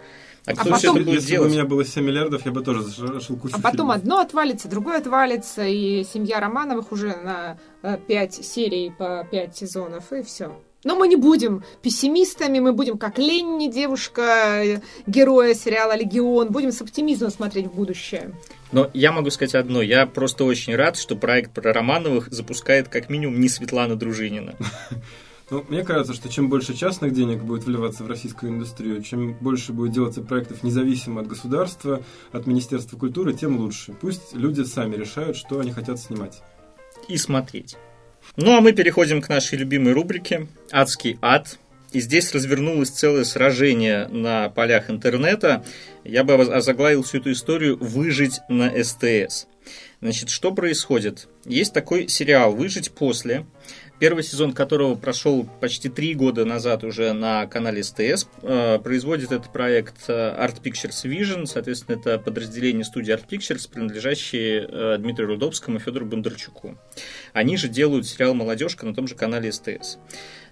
А, а кто потом, все это будет если делать? бы у меня было 7 миллиардов, я бы тоже зашел кучу А потом фильмов. одно отвалится, другое отвалится, и семья Романовых уже на 5 э, серий по 5 сезонов, и все. Но мы не будем пессимистами, мы будем как Ленни, девушка, героя сериала «Легион», будем с оптимизмом смотреть в будущее. Но я могу сказать одно, я просто очень рад, что проект про Романовых запускает как минимум не Светлана Дружинина. Ну, мне кажется, что чем больше частных денег будет вливаться в российскую индустрию, чем больше будет делаться проектов независимо от государства, от Министерства культуры, тем лучше. Пусть люди сами решают, что они хотят снимать. И смотреть. Ну а мы переходим к нашей любимой рубрике «Адский ад». И здесь развернулось целое сражение на полях интернета. Я бы озаглавил всю эту историю «Выжить на СТС». Значит, что происходит? Есть такой сериал «Выжить после», первый сезон которого прошел почти три года назад уже на канале СТС. Э, производит этот проект э, Art Pictures Vision, соответственно, это подразделение студии Art Pictures, принадлежащие э, Дмитрию Рудовскому и Федору Бондарчуку. Они же делают сериал «Молодежка» на том же канале СТС.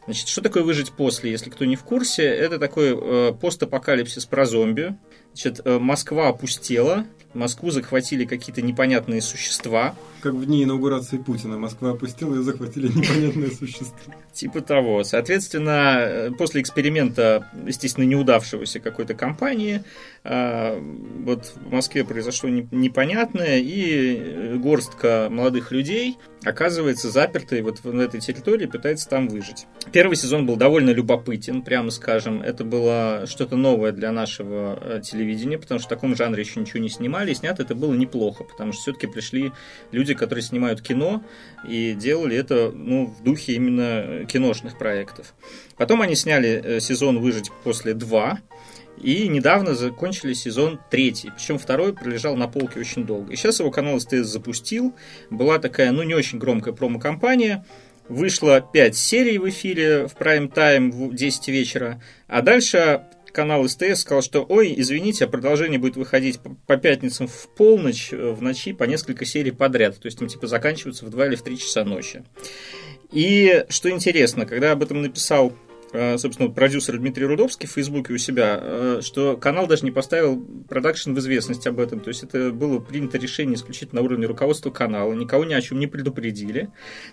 Значит, что такое выжить после, если кто не в курсе? Это такой э, постапокалипсис про зомби. Значит, э, Москва опустела, Москву захватили какие-то непонятные существа. Как в дни инаугурации Путина. Москва опустила и захватили непонятные существа. Типа того. Соответственно, э, после эксперимента, естественно, неудавшегося какой-то компании, э, вот в Москве произошло непонятное, и горстка молодых людей оказывается запертой вот на этой территории, пытается там выжить. Первый сезон был довольно любопытен, прямо скажем. Это было что-то новое для нашего телевидения телевидения, потому что в таком жанре еще ничего не снимали, и снято это было неплохо, потому что все-таки пришли люди, которые снимают кино, и делали это ну, в духе именно киношных проектов. Потом они сняли э, сезон «Выжить после 2», и недавно закончили сезон третий. Причем второй пролежал на полке очень долго. И сейчас его канал СТС запустил. Была такая, ну, не очень громкая промо-компания. Вышло 5 серий в эфире в прайм-тайм в 10 вечера. А дальше канал СТС сказал, что ой, извините, а продолжение будет выходить по пятницам в полночь, э, в ночи, по несколько серий подряд. То есть там типа заканчиваются в 2 или в 3 часа ночи. И что интересно, когда об этом написал собственно, продюсер Дмитрий Рудовский в Фейсбуке у себя, э, что канал даже не поставил продакшн в известность об этом. То есть это было принято решение исключительно на уровне руководства канала, никого ни о чем не предупредили.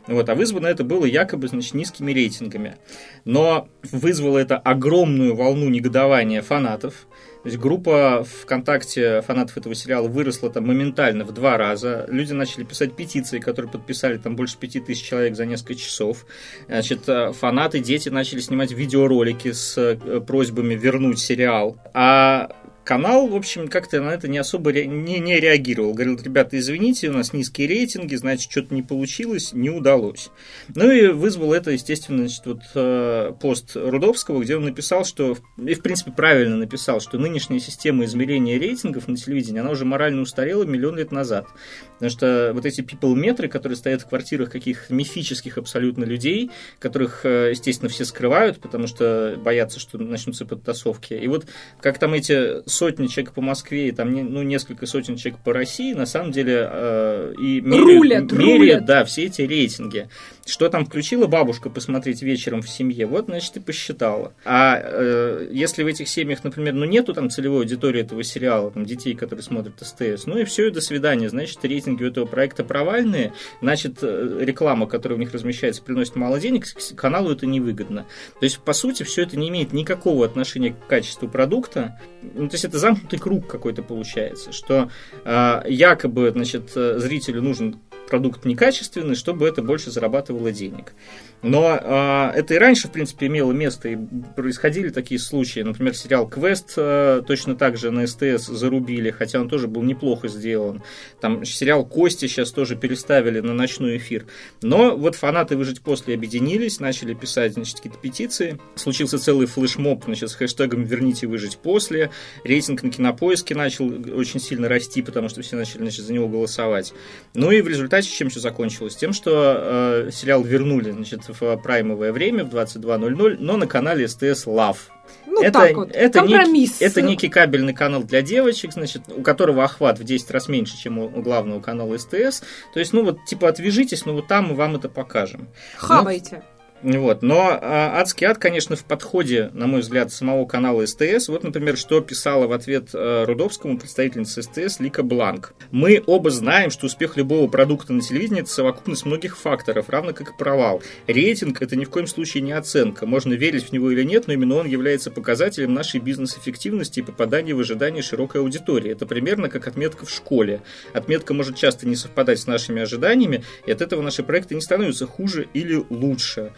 Вот, а вызвано это было якобы значит, низкими рейтингами. Но вызвало это огромную волну негодования фанатов. То есть группа ВКонтакте фанатов этого сериала выросла там моментально в два раза. Люди начали писать петиции, которые подписали там больше пяти тысяч человек за несколько часов. Значит, э, фанаты, дети начали снимать видеоролики с э, просьбами вернуть сериал. А канал, в общем, как-то на это не особо ре... не, не реагировал. Говорил, ребята, извините, у нас низкие рейтинги, значит, что-то не получилось, не удалось. Ну и вызвал это, естественно, значит, вот, э, пост Рудовского, где он написал, что, и в принципе правильно написал, что нынешняя система измерения рейтингов на телевидении, она уже морально устарела миллион лет назад. Потому что вот эти people-метры, которые стоят в квартирах каких-то мифических абсолютно людей, которых, э, естественно, все скрывают, потому что боятся, что начнутся подтасовки. И вот как там эти сотни человек по Москве и там ну, несколько сотен человек по России, на самом деле э, и меряют, рулят, меряют рулят. да, все эти рейтинги. Что там включила бабушка посмотреть вечером в семье, вот, значит, и посчитала. А э, если в этих семьях, например, ну нету там целевой аудитории этого сериала, там детей, которые смотрят СТС, ну и все, и до свидания, значит, рейтинги у этого проекта провальные, значит, э, реклама, которая у них размещается, приносит мало денег, каналу это невыгодно. То есть, по сути, все это не имеет никакого отношения к качеству продукта. Ну, то есть, это замкнутый круг какой-то получается, что э, якобы, значит, зрителю нужен продукт некачественный, чтобы это больше зарабатывало денег. Но э, это и раньше, в принципе, имело место, и происходили такие случаи. Например, сериал «Квест» э, точно так же на СТС зарубили, хотя он тоже был неплохо сделан. Там сериал «Кости» сейчас тоже переставили на ночной эфир. Но вот фанаты «Выжить после» объединились, начали писать, значит, какие-то петиции. Случился целый флешмоб, значит, с хэштегом «Верните выжить после». Рейтинг на кинопоиске начал очень сильно расти, потому что все начали, значит, за него голосовать. Ну и в результате чем все закончилось? Тем, что э, сериал вернули, значит, в праймовое время в 22.00, но на канале СТС Love. Ну, это, так вот, это компромисс. Некий, это некий кабельный канал для девочек, значит, у которого охват в 10 раз меньше, чем у, главного канала СТС. То есть, ну вот, типа, отвяжитесь, но вот там мы вам это покажем. Хавайте. Ну, вот. Но а, адский ад, конечно, в подходе, на мой взгляд, самого канала СТС. Вот, например, что писала в ответ а, Рудовскому представительница СТС Лика Бланк. Мы оба знаем, что успех любого продукта на телевидении – это совокупность многих факторов, равно как и провал. Рейтинг – это ни в коем случае не оценка. Можно верить в него или нет, но именно он является показателем нашей бизнес-эффективности и попадания в ожидания широкой аудитории. Это примерно как отметка в школе. Отметка может часто не совпадать с нашими ожиданиями, и от этого наши проекты не становятся хуже или лучше.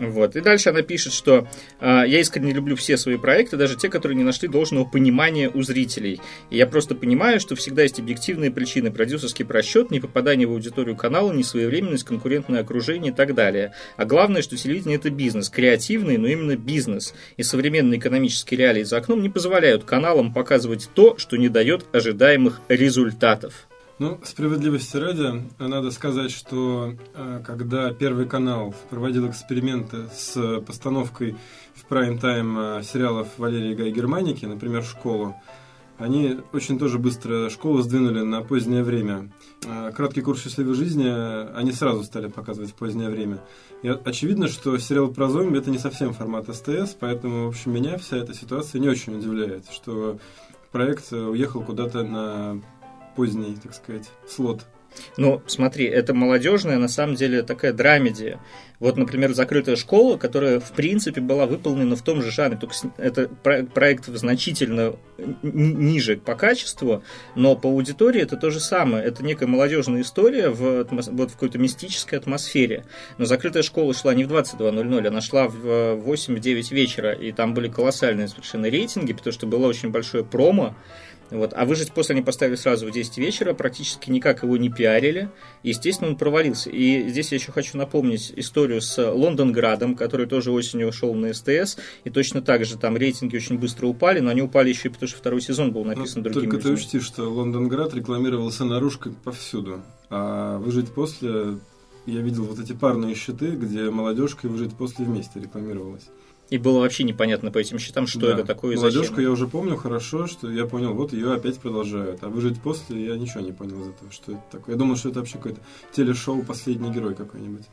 Вот. И дальше она пишет, что э, я искренне люблю все свои проекты, даже те, которые не нашли должного понимания у зрителей. И я просто понимаю, что всегда есть объективные причины, продюсерский просчет, не попадание в аудиторию канала, несвоевременность, конкурентное окружение и так далее. А главное, что телевидение это бизнес, креативный, но именно бизнес. И современные экономические реалии за окном не позволяют каналам показывать то, что не дает ожидаемых результатов. Ну, справедливости ради, надо сказать, что э, когда Первый канал проводил эксперименты с постановкой в прайм-тайм э, сериалов Валерии Гай Германики, например, «Школу», они очень тоже быстро школу сдвинули на позднее время. Э, краткий курс счастливой жизни они сразу стали показывать в позднее время. И очевидно, что сериал про зомби это не совсем формат СТС, поэтому, в общем, меня вся эта ситуация не очень удивляет, что проект уехал куда-то на поздний, так сказать, слот Ну, смотри, это молодежная, на самом деле, такая драмедия. Вот, например, «Закрытая школа», которая, в принципе, была выполнена в том же жанре, только это проект значительно ниже по качеству, но по аудитории это то же самое. Это некая молодежная история в, вот в какой-то мистической атмосфере. Но «Закрытая школа» шла не в 22.00, она шла в 8-9 вечера, и там были колоссальные совершенно рейтинги, потому что было очень большое промо, вот. А выжить после они поставили сразу в 10 вечера, практически никак его не пиарили. Естественно, он провалился. И здесь я еще хочу напомнить историю с Лондонградом, который тоже осенью ушел на СТС. И точно так же там рейтинги очень быстро упали, но они упали еще и потому, что второй сезон был написан но другими Только людьми. ты учти, что Лондонград рекламировался наружкой повсюду. А выжить после я видел вот эти парные щиты, где молодежка и выжить после вместе рекламировалась. И было вообще непонятно по этим счетам, что да. это такое и Молодежку зачем. я уже помню хорошо, что я понял, вот ее опять продолжают. А выжить после я ничего не понял из этого, что это такое. Я думал, что это вообще какое-то телешоу «Последний герой» какой-нибудь.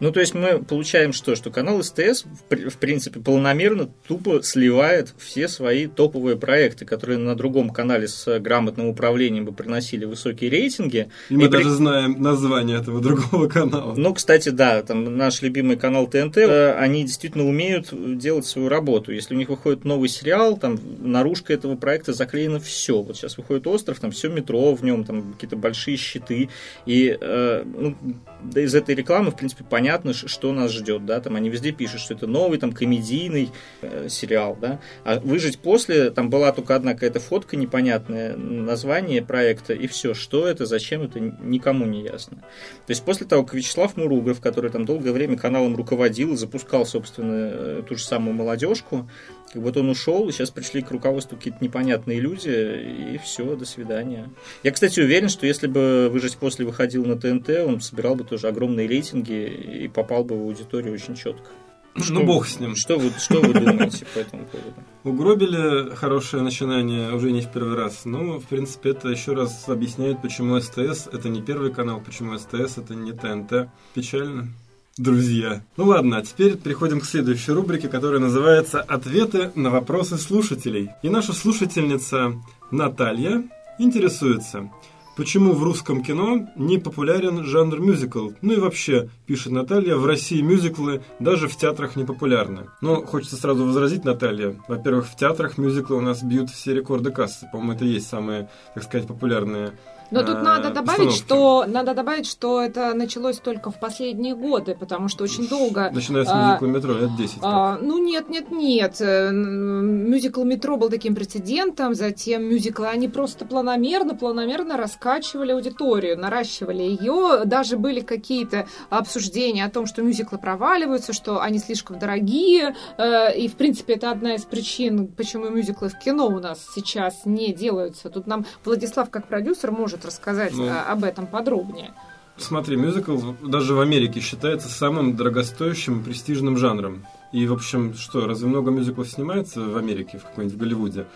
Ну, то есть мы получаем что? Что канал СТС, в принципе, полномерно тупо сливает все свои топовые проекты, которые на другом канале с грамотным управлением бы приносили высокие рейтинги. И мы и даже при... знаем название этого другого канала. Ну, кстати, да, там наш любимый канал ТНТ, э, они действительно умеют делать свою работу. Если у них выходит новый сериал, там наружка этого проекта заклеено все. Вот сейчас выходит остров, там все метро в нем, там какие-то большие щиты. И э, ну, да, из этой рекламы, в принципе, понятно, что нас ждет. Да? Там они везде пишут, что это новый там комедийный э, сериал. Да? А выжить после, там была только одна какая-то фотка непонятная, название проекта, и все. Что это, зачем это, никому не ясно. То есть после того, как Вячеслав Муругов, который там долгое время каналом руководил и запускал, собственно, э, ту же самую молодежку. Как вот он ушел, и сейчас пришли к руководству какие-то непонятные люди, и все, до свидания. Я, кстати, уверен, что если бы «Выжить после» выходил на ТНТ, он собирал бы тоже огромные рейтинги и попал бы в аудиторию очень четко. Ну, что, ну, бог с ним. Что вы, что вы думаете по этому поводу? Угробили хорошее начинание уже не в первый раз. Но, в принципе, это еще раз объясняет, почему СТС это не первый канал, почему СТС это не ТНТ. Печально друзья. Ну ладно, а теперь переходим к следующей рубрике, которая называется «Ответы на вопросы слушателей». И наша слушательница Наталья интересуется, почему в русском кино не популярен жанр мюзикл. Ну и вообще, пишет Наталья, в России мюзиклы даже в театрах не популярны. Но хочется сразу возразить, Наталья. Во-первых, в театрах мюзиклы у нас бьют все рекорды кассы. По-моему, это и есть самые, так сказать, популярные но тут надо добавить, что надо добавить, что это началось только в последние годы, потому что очень долго. Начиная с мюзикла метро, лет 10. А, ну нет, нет, нет. Э, мюзикл метро был таким прецедентом, затем мюзиклы они просто планомерно, планомерно раскачивали аудиторию, наращивали ее. Даже были какие-то обсуждения о том, что мюзиклы проваливаются, что они слишком дорогие. Э, и в принципе это одна из причин, почему мюзиклы в кино у нас сейчас не делаются. Тут нам Владислав как продюсер может может рассказать ну, об этом подробнее. Смотри, мюзикл даже в Америке считается самым дорогостоящим престижным жанром. И, в общем, что, разве много мюзиклов снимается в Америке, в какой-нибудь Голливуде?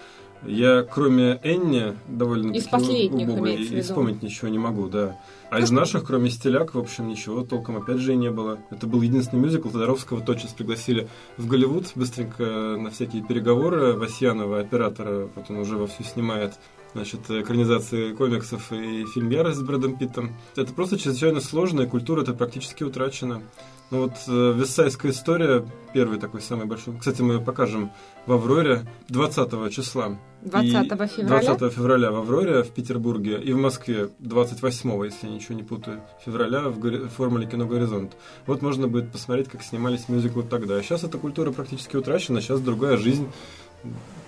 Я, кроме Энни, довольно из последних, убогой, и вспомнить ничего не могу, да. А из наших, кроме «Стиляк», в общем, ничего толком опять же и не было. Это был единственный мюзикл. Тодоровского тотчас пригласили в Голливуд, быстренько на всякие переговоры. Васьянова, оператора, вот он уже вовсю снимает значит, экранизации комиксов и фильм «Ярость» с Брэдом Питтом. Это просто чрезвычайно сложная культура, это практически утрачено. Ну вот э, Виссайская история, первый такой самый большой. Кстати, мы ее покажем в Авроре 20 числа. 20 февраля? 20 февраля в Авроре в Петербурге и в Москве 28, если я ничего не путаю, февраля в формуле кино «Горизонт». Вот можно будет посмотреть, как снимались мюзиклы тогда. А сейчас эта культура практически утрачена, сейчас другая жизнь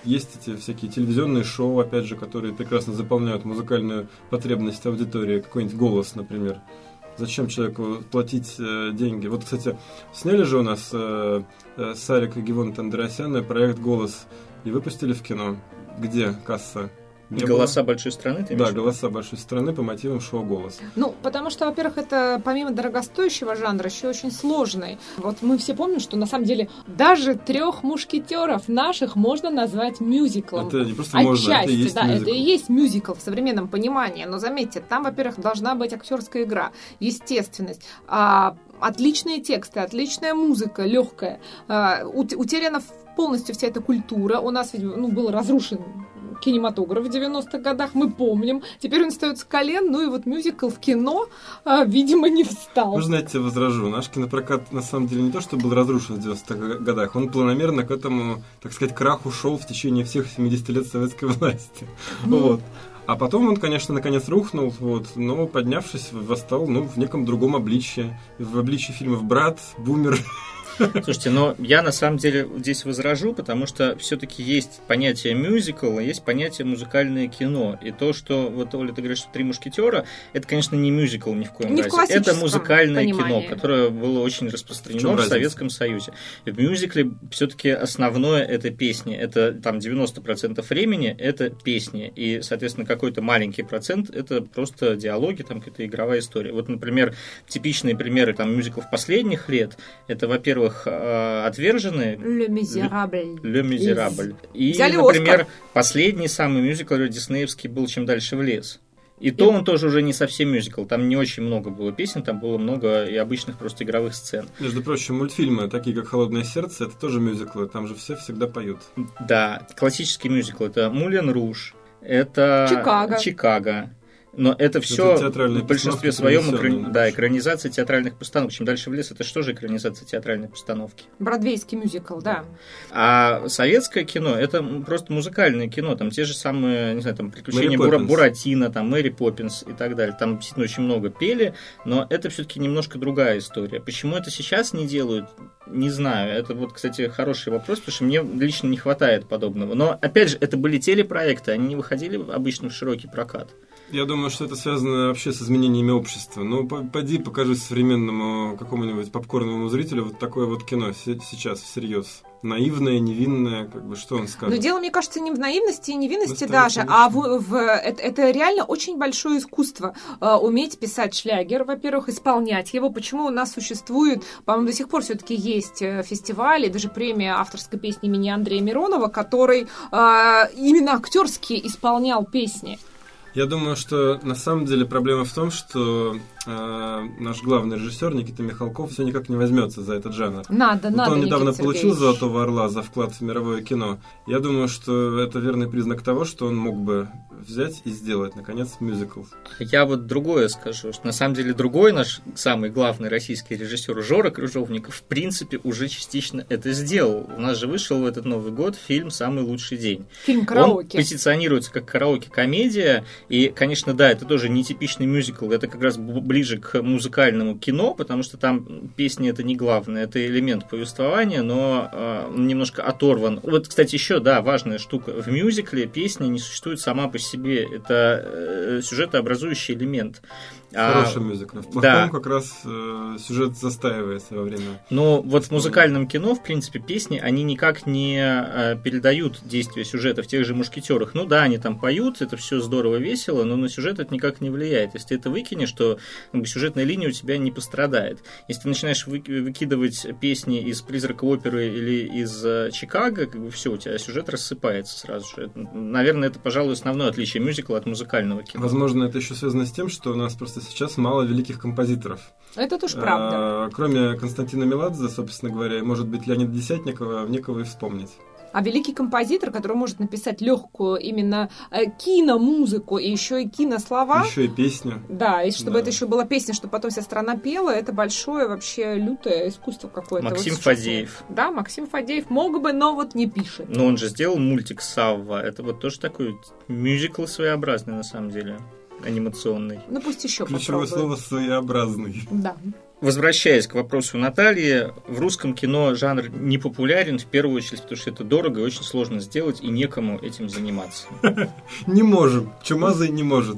есть эти всякие телевизионные шоу, опять же, которые прекрасно заполняют музыкальную потребность аудитории, какой-нибудь голос, например. Зачем человеку платить э, деньги? Вот, кстати, сняли же у нас э, э, Сарик и Гивон Андреасян проект «Голос» и выпустили в кино. Где касса? Не голоса было? большой страны, ты Да, голоса большой страны по мотивам шоу «Голос». Ну, потому что, во-первых, это помимо дорогостоящего жанра еще очень сложный. Вот мы все помним, что на самом деле даже трех мушкетеров наших можно назвать мюзиклом. Это не просто Отчасти, можно, это и есть да, мюзикл. это и есть мюзикл в современном понимании. Но заметьте, там, во-первых, должна быть актерская игра, естественность, а, отличные тексты, отличная музыка, легкая. А, утеряна полностью вся эта культура. У нас ведь ну, был разрушен кинематограф в 90-х годах, мы помним. Теперь он встает с колен, ну и вот мюзикл в кино, а, видимо, не встал. Вы знаете, возражу. Наш кинопрокат, на самом деле, не то, что был разрушен в 90-х годах, он планомерно к этому, так сказать, краху шел в течение всех 70 лет советской власти. Ну. Вот. А потом он, конечно, наконец рухнул, вот, но поднявшись, восстал ну, в неком другом обличье. В обличье фильмов «Брат», «Бумер», Слушайте, но я на самом деле здесь возражу, потому что все-таки есть понятие мюзикл, а есть понятие музыкальное кино. И то, что вот Оля, ты говоришь, что «Три мушкетера», это, конечно, не мюзикл ни в коем не разе. Это музыкальное понимании. кино, которое было очень распространено в, в Советском Союзе. В мюзикле все-таки основное это песни. Это там 90% времени это песни. И, соответственно, какой-то маленький процент это просто диалоги, там какая-то игровая история. Вот, например, типичные примеры там мюзиклов последних лет, это, во-первых, во-первых, э, отвержены. Le Miserable. Le Miserable. И, Взяли например, Оскар. последний самый мюзикл диснеевский был «Чем дальше в лес». И то он тоже уже не совсем мюзикл. Там не очень много было песен, там было много и обычных просто игровых сцен. Между прочим, мультфильмы, такие как «Холодное сердце», это тоже мюзиклы, там же все всегда поют. Да, классический мюзикл. Это «Мулен Руж», это Чикаго. Чикаго. Но это все театральные в большинстве своем на да, экранизация театральных постановок. Чем дальше в лес, это что же экранизация театральной постановки? Бродвейский мюзикл, да. А советское кино это просто музыкальное кино. Там те же самые, не знаю, там приключения Бура-. Буратино, там Мэри Поппинс и так далее. Там действительно очень много пели, но это все-таки немножко другая история. Почему это сейчас не делают, не знаю. Это вот, кстати, хороший вопрос, потому что мне лично не хватает подобного. Но опять же, это были телепроекты, они не выходили обычно в широкий прокат. Я думаю, что это связано вообще с изменениями общества. Ну, по- поди покажи современному какому-нибудь попкорному зрителю вот такое вот кино се- сейчас всерьез. Наивное, невинное, как бы что он Но скажет. дело, мне кажется, не в наивности и невинности Настоящее даже, а в, в- это, это реально очень большое искусство. Э, уметь писать шлягер, во-первых, исполнять его. Почему у нас существует, по-моему, до сих пор все-таки есть э, фестивали, даже премия авторской песни имени Андрея Миронова, который э, именно актерски исполнял песни. Я думаю, что на самом деле проблема в том, что э, наш главный режиссер Никита Михалков все никак не возьмется за этот жанр. Надо, Вот надо. он Никита недавно получил Сергеевич. Золотого Орла за вклад в мировое кино. Я думаю, что это верный признак того, что он мог бы взять и сделать, наконец, мюзикл. Я вот другое скажу, что на самом деле другой наш самый главный российский режиссер Жора Крыжовников в принципе уже частично это сделал. У нас же вышел в этот Новый год фильм «Самый лучший день». Фильм Он «Караоке». позиционируется как караоке-комедия, и, конечно, да, это тоже нетипичный мюзикл, это как раз ближе к музыкальному кино, потому что там песни это не главное, это элемент повествования, но э, немножко оторван. Вот, кстати, еще, да, важная штука, в мюзикле песня не существует сама по себе, это э, сюжетообразующий элемент. А, Хороший мюзикл. В плохом да. как раз э, сюжет застаивается во время. Но вот в музыкальном кино, в принципе, песни, они никак не э, передают действие сюжета в тех же «Мушкетерах». Ну да, они там поют, это все здорово, весело, но на сюжет это никак не влияет. Если ты это выкинешь, то как бы, сюжетная линия у тебя не пострадает. Если ты начинаешь вы- выкидывать песни из «Призрака оперы» или из э, «Чикаго», как бы все, у тебя сюжет рассыпается сразу же. Наверное, это, пожалуй, основное отличие мюзикла от музыкального кино. Возможно, это еще связано с тем, что у нас просто сейчас мало великих композиторов. Это тоже правда. А, кроме Константина Меладзе, собственно говоря, и, может быть, Леонида Десятникова, некого и вспомнить. А великий композитор, который может написать легкую именно э, киномузыку и еще и кинослова. Еще и песню. Да, и чтобы Да. это еще была песня, чтобы потом вся страна пела, это большое вообще лютое искусство какое-то. Максим Вот Фадеев. Да, Максим Фадеев мог бы, но вот не пишет. Но он же сделал мультик Савва. Это вот тоже такой мюзикл своеобразный на самом деле, анимационный. Ну пусть еще Ключевое попробуем. слово «своеобразный». Да. Возвращаясь к вопросу Натальи, в русском кино жанр не популярен в первую очередь, потому что это дорого и очень сложно сделать, и некому этим заниматься. Не можем. Чумазый не может.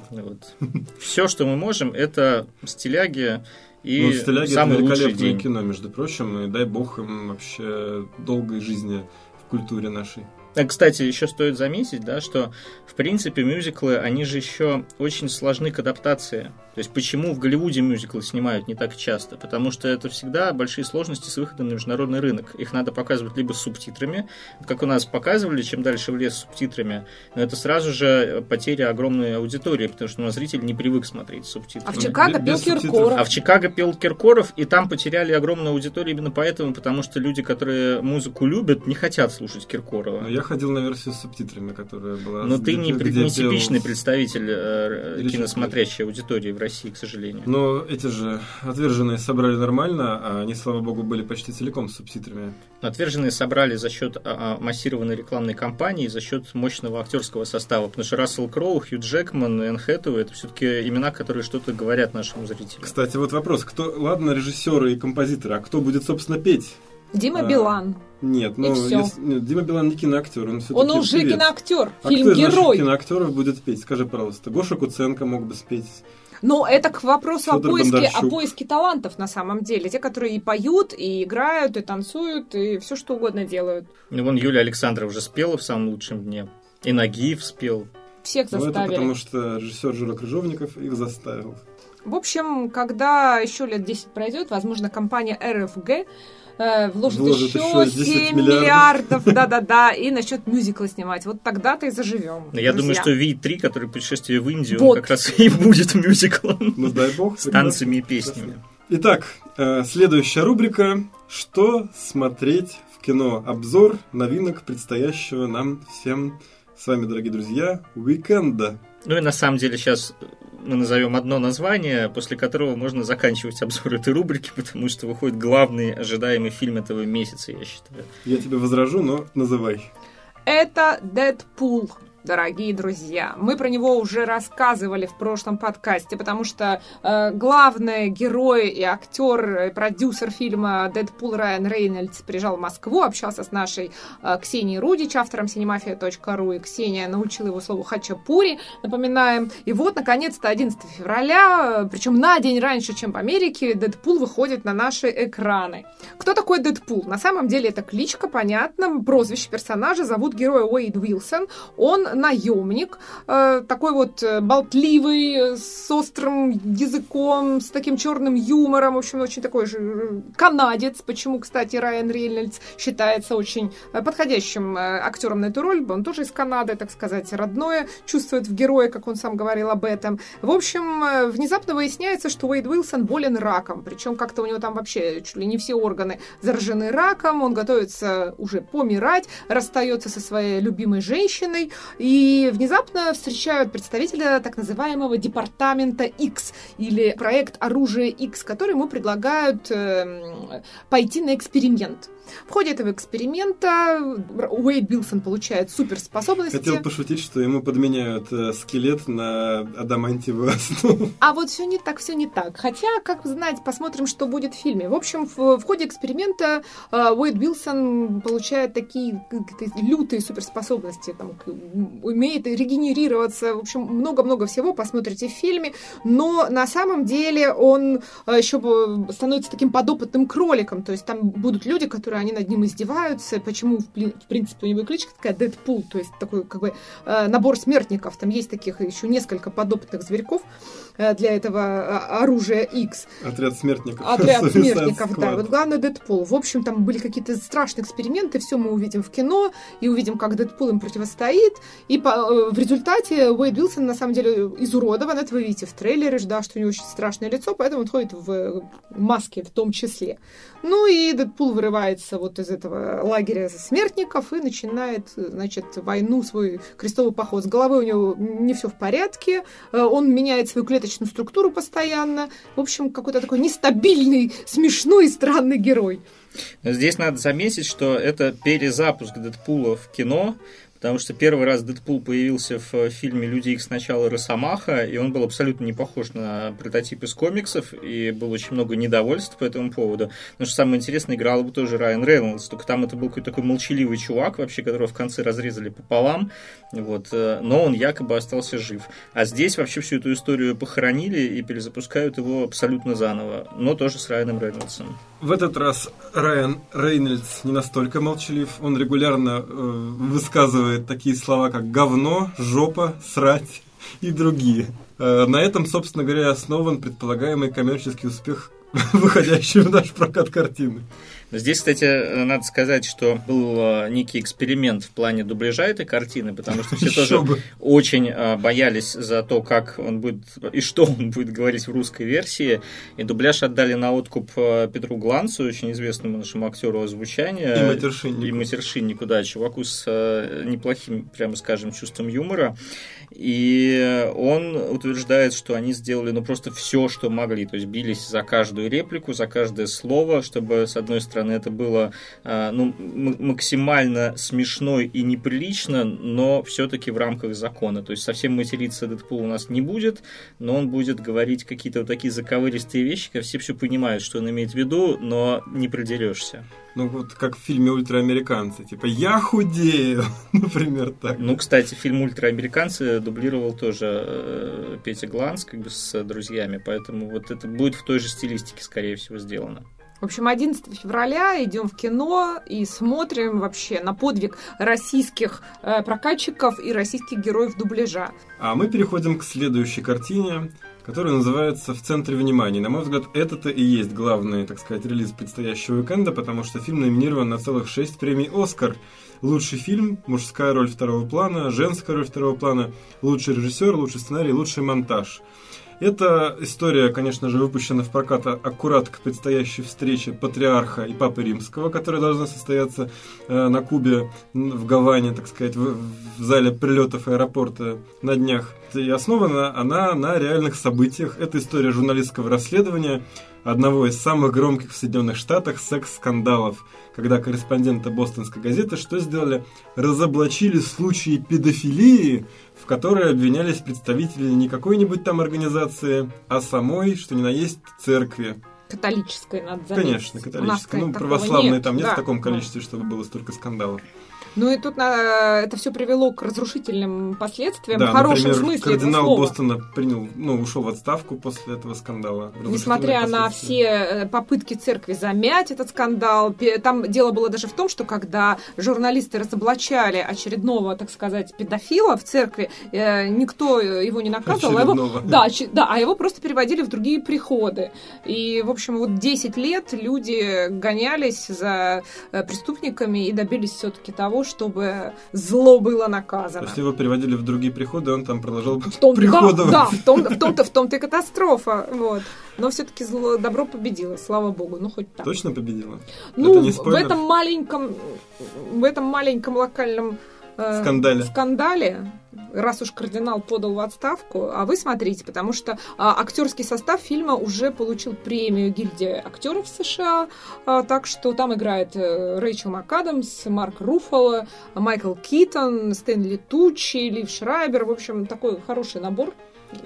Все, что мы можем, это стиляги и Ну, «Стиляги» это самый лучший великолепное день. кино, между прочим, и дай бог им вообще долгой жизни в культуре нашей. А, Кстати, еще стоит заметить, да, что в принципе мюзиклы, они же еще очень сложны к адаптации. То есть почему в Голливуде мюзиклы снимают не так часто? Потому что это всегда большие сложности с выходом на международный рынок. Их надо показывать либо с субтитрами, как у нас показывали, чем дальше в лес с субтитрами, но это сразу же потеря огромной аудитории, потому что у нас зритель не привык смотреть с субтитрами. А в Чикаго пел. Киркоров. А в Чикаго пел Киркоров, и там потеряли огромную аудиторию именно поэтому, потому что люди, которые музыку любят, не хотят слушать Киркорова. Но я Я ходил на версию с субтитрами, которая была... Но ты не, где не пел- типичный представитель э, Или киносмотрящей аудитории в России, к сожалению. Но эти же отверженные собрали нормально, а они, слава богу, были почти целиком с субтитрами. Отверженные собрали за счет а, а, массированной рекламной кампании, за счет мощного актерского состава. Потому что Рассел Кроу, Хью Джекман Энн Хэтэуэй это все-таки имена, которые что-то говорят нашему зрителю. Кстати, вот вопрос. Кто, ладно, режиссеры и композиторы, а кто будет, собственно, петь? Дима А, Билан. Нет, ну, если- нет, Дима Билан не киноактер, он все-таки Он уже певец. киноактер, А фильм кто из наших Герой. киноактеров будет петь? Скажи, пожалуйста. Гоша Куценко мог бы спеть. Но это к вопросу о поиске, о поиске талантов на самом деле. Те, которые и поют, и играют, и танцуют, и все что угодно делают. И вон Юлия Александров уже спела в самом лучшем дне. И Нагиев спел. Всех Ну, это заставили. потому что режиссер Жора Крыжовников их заставил. В общем, когда еще лет 10 пройдет, возможно, компания РФГ э, вложит, Вложит еще еще 10 7 миллиардов. миллиардов, да-да-да, и начнет мюзиклы снимать. Вот тогда-то и заживем. Но я думаю, что Ви-3, который путешествие в Индию, Вот. он как раз и будет мюзиклом. Ну, дай бог. С танцами и песнями. Итак, э, следующая рубрика «Что смотреть в кино?» Обзор новинок предстоящего нам всем с вами, дорогие друзья, уикенда. Ну и на самом деле сейчас мы назовем одно название, после которого можно заканчивать обзор этой рубрики, потому что выходит главный ожидаемый фильм этого месяца, я считаю. Я тебе возражу, но называй. Это Дэдпул. Дорогие друзья, мы про него уже рассказывали в прошлом подкасте, потому что э, главный герой и актер, и продюсер фильма Дэдпул Райан Рейнольдс приезжал в Москву, общался с нашей э, Ксенией Рудич, автором cinemafia.ru, и Ксения научила его слову хачапури, напоминаем. И вот, наконец-то, 11 февраля, причем на день раньше, чем в Америке, Дэдпул выходит на наши экраны. Кто такой Дэдпул? На самом деле это кличка, понятно, прозвище персонажа, зовут героя Уэйд Уилсон. Он наемник, э, такой вот э, болтливый, с острым языком, с таким черным юмором, в общем, очень такой же э, канадец, почему, кстати, Райан Рейнольдс считается очень подходящим актером на эту роль, он тоже из Канады, так сказать, родное, чувствует в герое, как он сам говорил об этом. В общем, внезапно выясняется, что Уэйд Уилсон болен раком, причем как-то у него там вообще чуть ли не все органы заражены раком, он готовится уже помирать, расстается со своей любимой женщиной, и внезапно встречают представителя так называемого департамента X или проект оружие X, который ему предлагают эм, пойти на эксперимент. В ходе этого эксперимента Уэйд Билсон получает суперспособности. Хотел пошутить, что ему подменяют э, скелет на адамантиевую основу. А вот все не так, все не так. Хотя, как знать, посмотрим, что будет в фильме. В общем, в, в ходе эксперимента э, Уэйд Билсон получает такие лютые суперспособности. Там, умеет регенерироваться. В общем, много-много всего посмотрите в фильме. Но на самом деле он э, еще становится таким подопытным кроликом. То есть там будут люди, которые они над ним издеваются. Почему, в, в принципе, у него кличка такая Дэдпул, то есть такой как бы э, набор смертников. Там есть таких еще несколько подопытных зверьков для этого э, оружия X. Отряд смертников. Отряд смертников, да. Вот главное Дэдпул. В общем, там были какие-то страшные эксперименты, все мы увидим в кино, и увидим, как Дэдпул им противостоит. И по- э, в результате Уэйд Уилсон на самом деле изуродован. Это вы видите в трейлере, да, что у него очень страшное лицо, поэтому он ходит в э, маске в том числе. Ну и Дэдпул вырывается вот из этого лагеря смертников и начинает, э, значит, войну, свой крестовый поход. С головой у него не все в порядке, э, он меняет свою клеточную структуру постоянно. В общем, какой-то такой нестабильный, смешной и странный герой. Здесь надо заметить, что это перезапуск Дэдпула в кино, потому что первый раз Дэдпул появился в фильме «Люди Икс. Начало Росомаха», и он был абсолютно не похож на прототип из комиксов, и было очень много недовольств по этому поводу. Но что самое интересное, играл его тоже Райан Рейнольдс, только там это был какой-то такой молчаливый чувак вообще, которого в конце разрезали пополам, вот, э, но он якобы остался жив. А здесь вообще всю эту историю похоронили и перезапускают его абсолютно заново, но тоже с Райаном Рейнольдсом. В этот раз Райан Рейнольдс не настолько молчалив. Он регулярно э, высказывает такие слова, как говно, жопа, срать и другие. Э, на этом, собственно говоря, основан предполагаемый коммерческий успех выходящий в наш прокат картины. Здесь, кстати, надо сказать, что был э, некий эксперимент в плане дубляжа этой картины, потому что все тоже очень э, боялись за то, как он будет и что он будет говорить в русской версии. И дубляж отдали на откуп э, Петру Гланцу, очень известному нашему актеру озвучания. И матершиннику. И матершиннику, да, чуваку с неплохим, прямо скажем, чувством юмора. И он утверждает, что они сделали ну просто все, что могли. То есть бились за каждую реплику, за каждое слово, чтобы, с одной стороны, это было а, ну, максимально смешно и неприлично, но все-таки в рамках закона. То есть совсем материться Дэдпул у нас не будет, но он будет говорить какие-то вот такие заковыристые вещи, когда все все понимают, что он имеет в виду, но не придерешься. Ну, вот как в фильме «Ультраамериканцы». Типа «Я худею», например, так. Ну, кстати, фильм «Ультраамериканцы» дублировал тоже э, Петя Гланс как бы с друзьями, поэтому вот это будет в той же стилистике, скорее всего, сделано. В общем, 11 февраля идем в кино и смотрим вообще на подвиг российских э, прокатчиков и российских героев дубляжа. А мы переходим к следующей картине который называется «В центре внимания». На мой взгляд, это-то и есть главный, так сказать, релиз предстоящего уикенда, потому что фильм номинирован на целых шесть премий «Оскар». Лучший фильм, мужская роль второго плана, женская роль второго плана, лучший режиссер, лучший сценарий, лучший монтаж – эта история, конечно же, выпущена в прокат аккурат к предстоящей встрече патриарха и папы римского, которая должна состояться э, на Кубе, в Гаване, так сказать, в, в зале прилетов аэропорта на днях. И основана она на реальных событиях. Это история журналистского расследования одного из самых громких в Соединенных Штатах секс-скандалов, когда корреспонденты бостонской газеты что сделали? Разоблачили случаи педофилии которой обвинялись представители не какой-нибудь там организации, а самой, что ни на есть, церкви. Католической, надо заметить. Конечно, католической. Ну, православной там нет да. в таком количестве, чтобы было столько скандалов. Ну и тут на, это все привело к разрушительным последствиям, да, в хорошем например, смысле кардинал этого Бостона принял, ну, ушел в отставку после этого скандала. Несмотря на все э, попытки церкви замять этот скандал, там дело было даже в том, что когда журналисты разоблачали очередного, так сказать, педофила в церкви, э, никто его не наказывал, а его, да, да, а его просто переводили в другие приходы. И, в общем, вот 10 лет люди гонялись за э, преступниками и добились все-таки того, чтобы зло было наказано. Если его переводили в другие приходы, он там продолжал в том, приходовать. Да, да в, том, в том-то в том-то и катастрофа. Вот. Но все-таки зло, добро победило, слава богу. Ну, хоть так. Точно победило? Ну, в этом маленьком, в этом маленьком локальном э, скандале. скандале раз уж кардинал подал в отставку, а вы смотрите, потому что а, актерский состав фильма уже получил премию гильдии актеров США, а, так что там играет а, Рэйчел МакАдамс, Марк Руффало, Майкл Китон, Стэнли Тучи, Лив Шрайбер, в общем, такой хороший набор.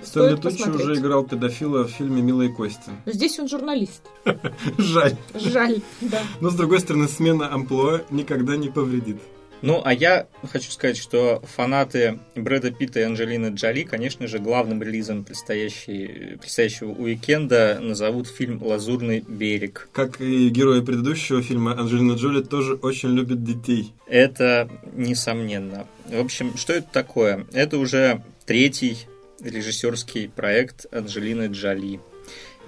Стэнли Тучи уже играл педофила в фильме «Милые кости». Здесь он журналист. Жаль. Жаль, да. Но, с другой стороны, смена амплуа никогда не повредит. Ну, а я хочу сказать, что фанаты Брэда Питта и Анджелины Джоли, конечно же, главным релизом предстоящего уикенда назовут фильм «Лазурный берег». Как и герои предыдущего фильма, Анджелина Джоли тоже очень любит детей. Это несомненно. В общем, что это такое? Это уже третий режиссерский проект Анджелины Джоли.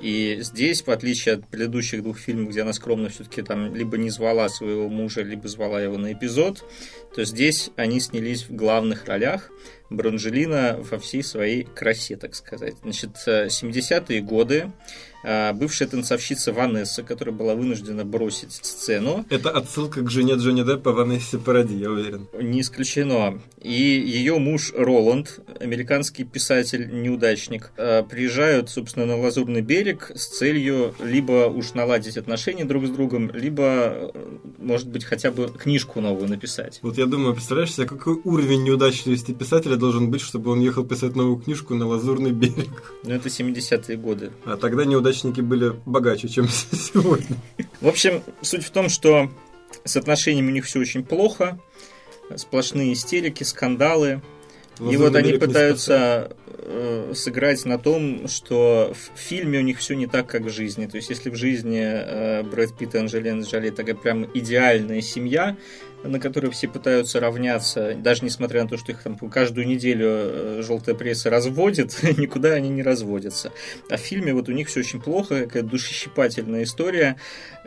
И здесь, в отличие от предыдущих двух фильмов, где она скромно все-таки там либо не звала своего мужа, либо звала его на эпизод, то здесь они снялись в главных ролях. Бронжелина во всей своей красе, так сказать. Значит, 70-е годы а, бывшая танцовщица Ванесса, которая была вынуждена бросить сцену. Это отсылка к жене Джонни Деппа Ванессе Паради, я уверен. Не исключено. И ее муж Роланд, американский писатель-неудачник, а, приезжают, собственно, на Лазурный берег с целью либо уж наладить отношения друг с другом, либо, может быть, хотя бы книжку новую написать. Вот я думаю, представляешь себе, какой уровень неудачливости писателя должен быть, чтобы он ехал писать новую книжку на Лазурный берег? Ну, это 70-е годы. А тогда неудачливость неудачники были богаче, чем сегодня. В общем, суть в том, что с отношениями у них все очень плохо, сплошные истерики, скандалы. Лазурный и вот они пытаются э, сыграть на том, что в фильме у них все не так, как в жизни. То есть, если в жизни э, Брэд Питт и Анджелина Джоли такая прям идеальная семья, на которые все пытаются равняться, даже несмотря на то, что их там каждую неделю э, желтая пресса разводит, никуда они не разводятся. А в фильме вот у них все очень плохо, какая душещипательная история.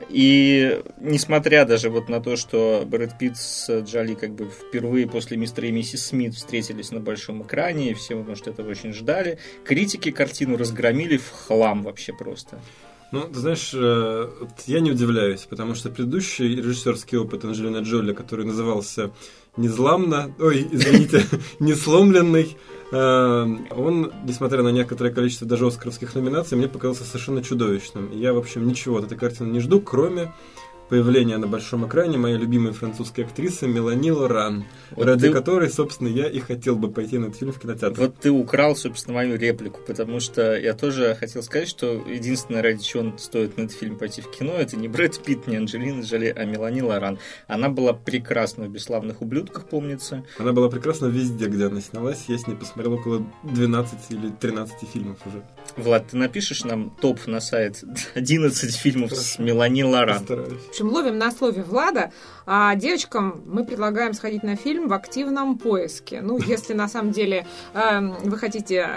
И несмотря даже вот на то, что Брэд Питт с Джоли как бы впервые после мистера и миссис Смит встретились на большом экране, и все, может, этого очень ждали, критики картину разгромили в хлам вообще просто. Ну, ты знаешь, э, я не удивляюсь, потому что предыдущий режиссерский опыт Анджелины Джоли, который назывался «Незламно», ой, извините, «Несломленный», э, он, несмотря на некоторое количество даже оскаровских номинаций, мне показался совершенно чудовищным. Я, в общем, ничего от этой картины не жду, кроме появления на большом экране моей любимой французской актрисы Мелани Лоран, вот ради ты... которой, собственно, я и хотел бы пойти на этот фильм в кинотеатр. Вот ты украл, собственно, мою реплику, потому что я тоже хотел сказать, что единственное, ради чего стоит на этот фильм пойти в кино, это не Брэд Питт, не Анджелина Джоли, а Мелани Лоран. Она была прекрасна в «Бесславных ублюдках», помнится. Она была прекрасна везде, где она снялась. Я с ней посмотрел около 12 или 13 фильмов уже. Влад, ты напишешь нам топ на сайт 11 фильмов Хорошо. с Мелани Лоран? Постараюсь общем, ловим на слове Влада, а девочкам мы предлагаем сходить на фильм в активном поиске. Ну, если на самом деле э, вы хотите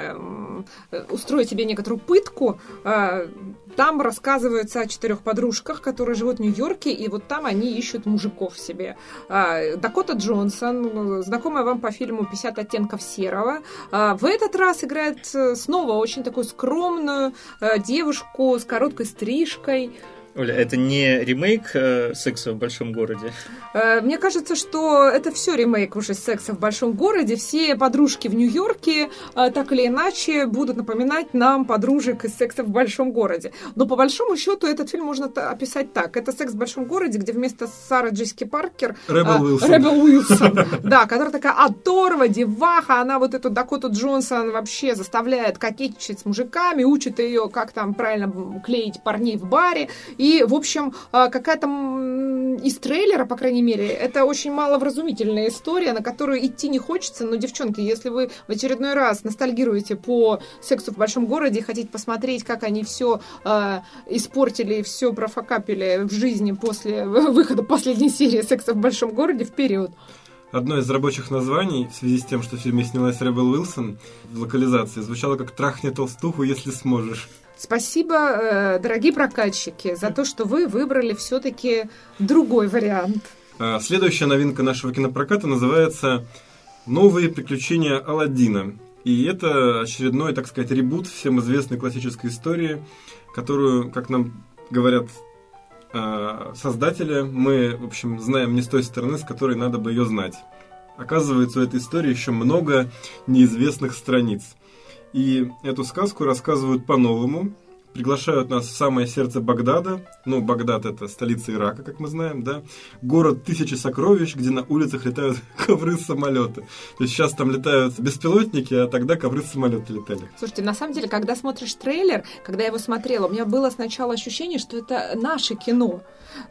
э, устроить себе некоторую пытку, э, там рассказывается о четырех подружках, которые живут в Нью-Йорке, и вот там они ищут мужиков себе. Э, Дакота Джонсон, знакомая вам по фильму «50 оттенков серого», э, в этот раз играет э, снова очень такую скромную э, девушку с короткой стрижкой, Оля, это не ремейк э, «Секса в большом городе»? Э, мне кажется, что это все ремейк уже «Секса в большом городе». Все подружки в Нью-Йорке э, так или иначе будут напоминать нам подружек из «Секса в большом городе». Но по большому счету этот фильм можно описать так. Это «Секс в большом городе», где вместо Сары Джессики Паркер... Ребел Уилсон. Ребел Уилсон, да, которая такая оторва, деваха, она вот эту Дакоту Джонсон вообще заставляет кокетничать с мужиками, учит ее, как там правильно клеить парней в баре, и, в общем, а, какая-то из трейлера, по крайней мере, это очень маловразумительная история, на которую идти не хочется. Но, девчонки, если вы в очередной раз ностальгируете по сексу в большом городе и хотите посмотреть, как они все э, испортили и все профокапили в жизни после выхода последней серии секса в большом городе, вперед! Одно из рабочих названий, в связи с тем, что в фильме снялась Ребел Уилсон в локализации, звучало как «Трахни толстуху, если сможешь». Спасибо, э, дорогие прокатчики, за то, что вы выбрали все-таки другой вариант. А, следующая новинка нашего кинопроката называется «Новые приключения Алладина». И это очередной, так сказать, ребут всем известной классической истории, которую, как нам говорят а, создатели, мы, в общем, знаем не с той стороны, с которой надо бы ее знать. Оказывается, у этой истории еще много неизвестных страниц – и эту сказку рассказывают по-новому, приглашают нас в самое сердце Багдада. Ну, Багдад это столица Ирака, как мы знаем, да. Город тысячи сокровищ, где на улицах летают ковры самолеты. То есть сейчас там летают беспилотники, а тогда ковры самолеты летали. Слушайте, на самом деле, когда смотришь трейлер, когда я его смотрела, у меня было сначала ощущение, что это наше кино.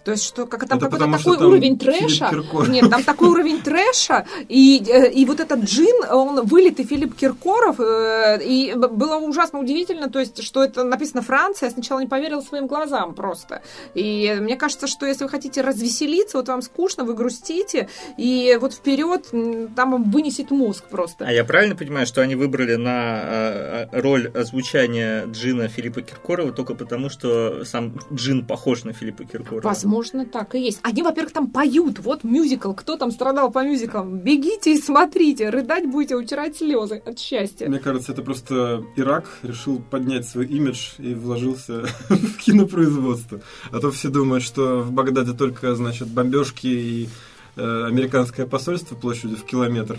То есть, что как там какой-то такой там уровень трэша. Нет, там такой уровень трэша. И, э, и вот этот джин, он вылитый Филипп Киркоров. Э, и было ужасно удивительно, то есть, что это написано Франция. Я сначала не поверила своим глазам просто. И мне кажется, что если вы хотите развеселиться, вот вам скучно, вы грустите, и вот вперед там вынесет мозг просто. А я правильно понимаю, что они выбрали на э, роль озвучания Джина Филиппа Киркорова только потому, что сам Джин похож на Филиппа Киркорова? Возможно, так и есть. Они, во-первых, там поют. Вот мюзикл. Кто там страдал по мюзиклам? Бегите и смотрите. Рыдать будете, утирать слезы от счастья. Мне кажется, это просто Ирак решил поднять свой имидж и вложился в кинопроизводство. А то все думают, что в Багдаде только, значит, бомбежки и э, американское посольство площадью в километр.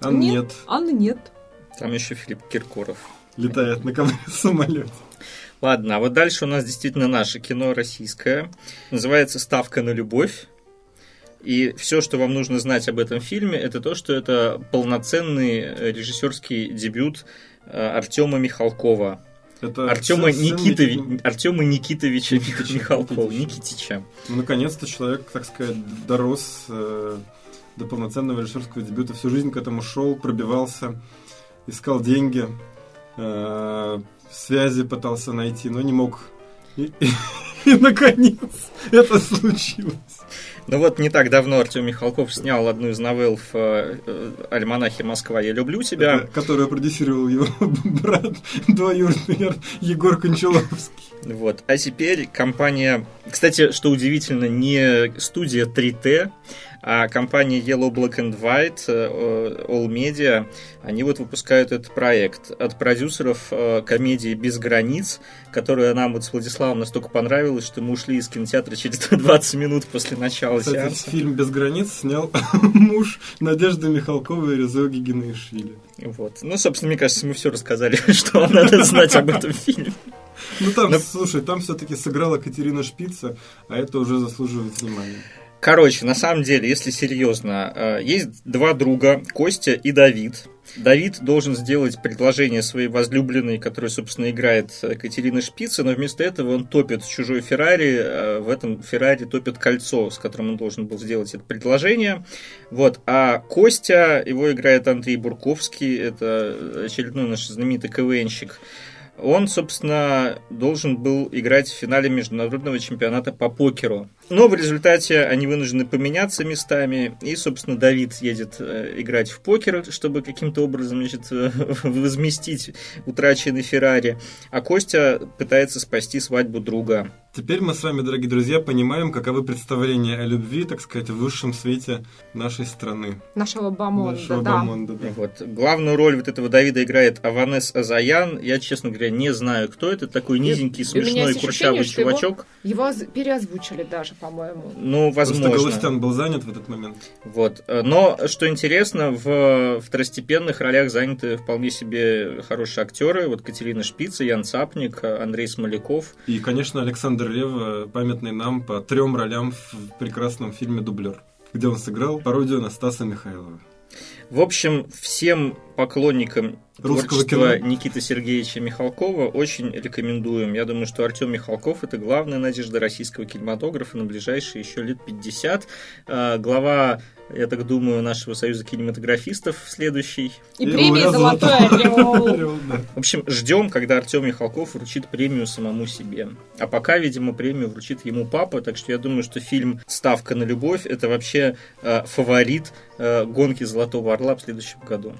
А нет. нет. А нет. Там еще Филипп Киркоров. Летает на самолете. Ладно, а вот дальше у нас действительно наше кино российское. Называется «Ставка на любовь». И все, что вам нужно знать об этом фильме, это то, что это полноценный э, режиссерский дебют э, Артема Михалкова. Это Артема, Никитови... Никит... Артема Никитовича Никитича. Михалкова, Никитича. Ну, наконец-то человек, так сказать, дорос э, до полноценного режиссерского дебюта. Всю жизнь к этому шел, пробивался, искал деньги, э, связи пытался найти, но не мог. И, наконец, это случилось. Ну вот не так давно Артем Михалков снял одну из новелл в э, э, альманахе «Москва, я люблю тебя». Это, которую продюсировал его брат двоюродный Егор Кончаловский. Вот. А теперь компания... Кстати, что удивительно, не студия 3T, а компания Yellow Black and White, э, All Media, они вот выпускают этот проект от продюсеров э, комедии «Без границ», которая нам вот с Владиславом настолько понравилась, что мы ушли из кинотеатра через 20 минут после начала Кстати, сеанса. фильм «Без границ» снял муж Надежды Михалковой и Резо Гигинаишвили. Вот. Ну, собственно, мне кажется, мы все рассказали, что вам надо знать об этом фильме. Ну там, Но- слушай, там все-таки сыграла Катерина Шпица, а это уже заслуживает внимания. Короче, на самом деле, если серьезно, э, есть два друга, Костя и Давид. Давид должен сделать предложение своей возлюбленной, которая, собственно, играет э, Катерина Шпица, но вместо этого он топит чужой Феррари, э, в этом Феррари топит кольцо, с которым он должен был сделать это предложение. Вот. А Костя, его играет Андрей Бурковский, это очередной наш знаменитый КВНщик. Он, собственно, должен был играть в финале международного чемпионата по покеру. Но в результате они вынуждены поменяться местами, и, собственно, Давид едет э, играть в покер, чтобы каким-то образом значит, э, возместить утраченный Феррари, а Костя пытается спасти свадьбу друга. Теперь мы с вами, дорогие друзья, понимаем, каковы представления о любви, так сказать, в высшем свете нашей страны. Нашего бомонда, Нашего да. бомонда, да. Вот. Главную роль вот этого Давида играет Аванес Азаян. Я, честно говоря, не знаю, кто это. Такой низенький, смешной, курчавый ощущение, его- чувачок. Его оз- переозвучили даже, по-моему. Ну, Просто возможно. Галустян был занят в этот момент. Вот. Но, что интересно, в второстепенных ролях заняты вполне себе хорошие актеры. Вот Катерина Шпица, Ян Цапник, Андрей Смоляков. И, конечно, Александр Лев, памятный нам по трем ролям в прекрасном фильме «Дублер», где он сыграл пародию на Стаса Михайлова. В общем, всем поклонникам Русского кино. Никиты Сергеевича Михалкова очень рекомендуем. Я думаю, что Артем Михалков это главная надежда российского кинематографа на ближайшие еще лет 50. А, Глава, я так думаю, нашего союза кинематографистов следующий. И, И премия Оля «Золотой Золотой орел». В общем, ждем, когда Артем Михалков вручит премию самому себе. А пока, видимо, премию вручит ему папа, так что я думаю, что фильм «Ставка на любовь» это вообще э, фаворит э, гонки Золотого Орла в следующем году.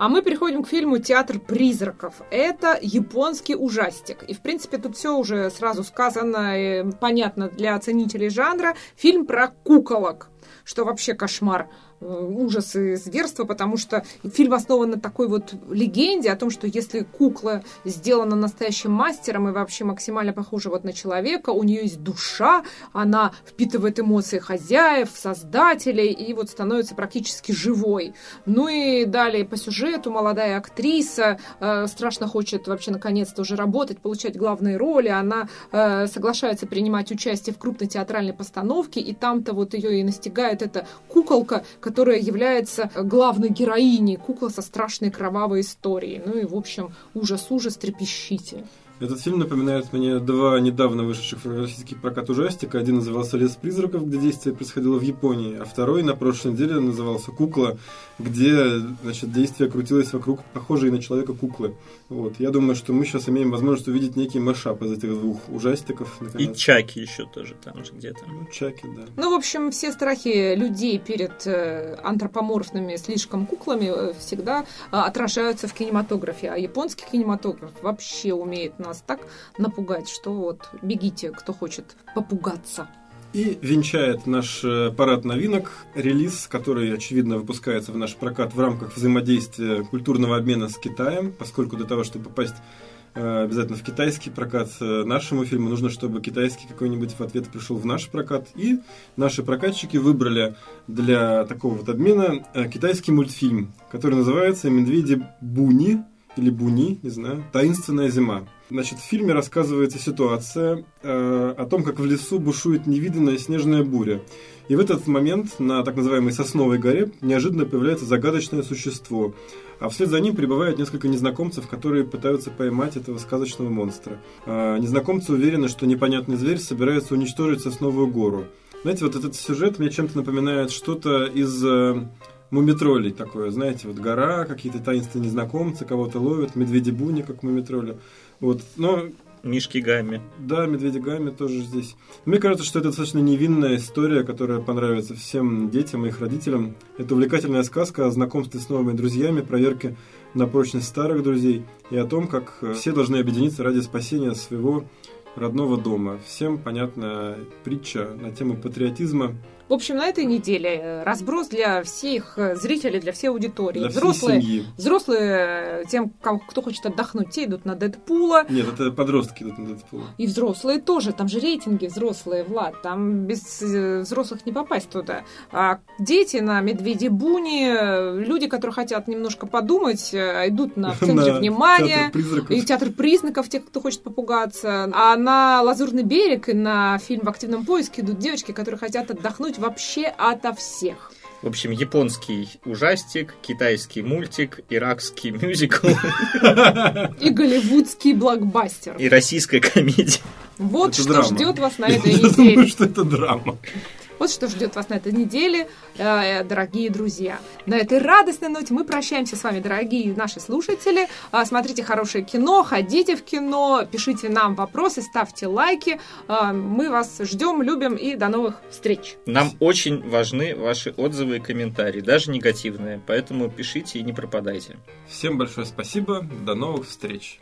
А мы переходим к фильму «Театр призраков». Это японский ужастик. И, в принципе, тут все уже сразу сказано, и понятно для оценителей жанра. Фильм про куколок, что вообще кошмар э, ужас и зверство, потому что фильм основан на такой вот легенде о том, что если кукла сделана настоящим мастером и вообще максимально похожа вот на человека, у нее есть душа, она впитывает эмоции хозяев, создателей и вот становится практически живой. Ну и далее по сюжету молодая актриса э, страшно хочет вообще наконец-то уже работать, получать главные роли. Она э, соглашается принимать участие в крупной театральной постановке, и там-то вот ее и настигает эта куколка, которая является главной героиней. Кукла со страшной кровавой историей. Ну и, в общем, ужас-ужас, трепещите. Этот фильм напоминает мне два недавно вышедших в российский прокат ужастика. Один назывался «Лес призраков», где действие происходило в Японии, а второй на прошлой неделе назывался «Кукла», где значит, действие крутилось вокруг похожей на человека куклы. Вот. Я думаю, что мы сейчас имеем возможность увидеть некий машап из этих двух ужастиков. И наконец. Чаки еще тоже там же где-то. Ну, Чаки, да. Ну, в общем, все страхи людей перед э, антропоморфными слишком куклами э, всегда э, отражаются в кинематографе. А японский кинематограф вообще умеет нас так напугать, что вот бегите, кто хочет попугаться. И венчает наш э, парад новинок релиз, который, очевидно, выпускается в наш прокат в рамках взаимодействия культурного обмена с Китаем, поскольку для того, чтобы попасть э, обязательно в китайский прокат э, нашему фильму, нужно, чтобы китайский какой-нибудь в ответ пришел в наш прокат. И наши прокатчики выбрали для такого вот обмена китайский мультфильм, который называется «Медведи Буни» или Буни, не знаю, «Таинственная зима». Значит, в фильме рассказывается ситуация э, о том, как в лесу бушует невиданная снежная буря. И в этот момент на так называемой Сосновой горе неожиданно появляется загадочное существо. А вслед за ним прибывают несколько незнакомцев, которые пытаются поймать этого сказочного монстра. А незнакомцы уверены, что непонятный зверь собирается уничтожить Сосновую гору. Знаете, вот этот сюжет мне чем-то напоминает что-то из э, мумитролей такое, знаете, вот гора, какие-то таинственные незнакомцы, кого-то ловят, медведи буни, как в мумитроле. Вот, но Мишки Гамми. Да, Медведи Гамми тоже здесь. Мне кажется, что это достаточно невинная история, которая понравится всем детям и их родителям. Это увлекательная сказка о знакомстве с новыми друзьями, проверке на прочность старых друзей и о том, как э, все должны объединиться ради спасения своего родного дома. Всем понятная притча на тему патриотизма в общем, на этой неделе э, разброс для всех э, зрителей, для всей аудитории. Для взрослые, всей семьи. взрослые, э, тем, кто хочет отдохнуть, те идут на Дэдпула. Нет, это подростки идут на Дэдпула. И взрослые тоже. Там же рейтинги взрослые, Влад. Там без взрослых не попасть туда. А дети на Медведи Буни, люди, которые хотят немножко подумать, идут на в центре внимания. И театр признаков, тех, кто хочет попугаться. А на Лазурный берег и на фильм «В активном поиске» идут девочки, которые хотят отдохнуть вообще ото всех. В общем, японский ужастик, китайский мультик, иракский мюзикл. И голливудский блокбастер. И российская комедия. Вот что ждет вас на этой неделе. Я думаю, что это драма. Вот что ждет вас на этой неделе, э, дорогие друзья. На этой радостной ноте мы прощаемся с вами, дорогие наши слушатели. А, смотрите хорошее кино, ходите в кино, пишите нам вопросы, ставьте лайки. А, мы вас ждем, любим и до новых встреч. Нам очень важны ваши отзывы и комментарии, даже негативные, поэтому пишите и не пропадайте. Всем большое спасибо, до новых встреч.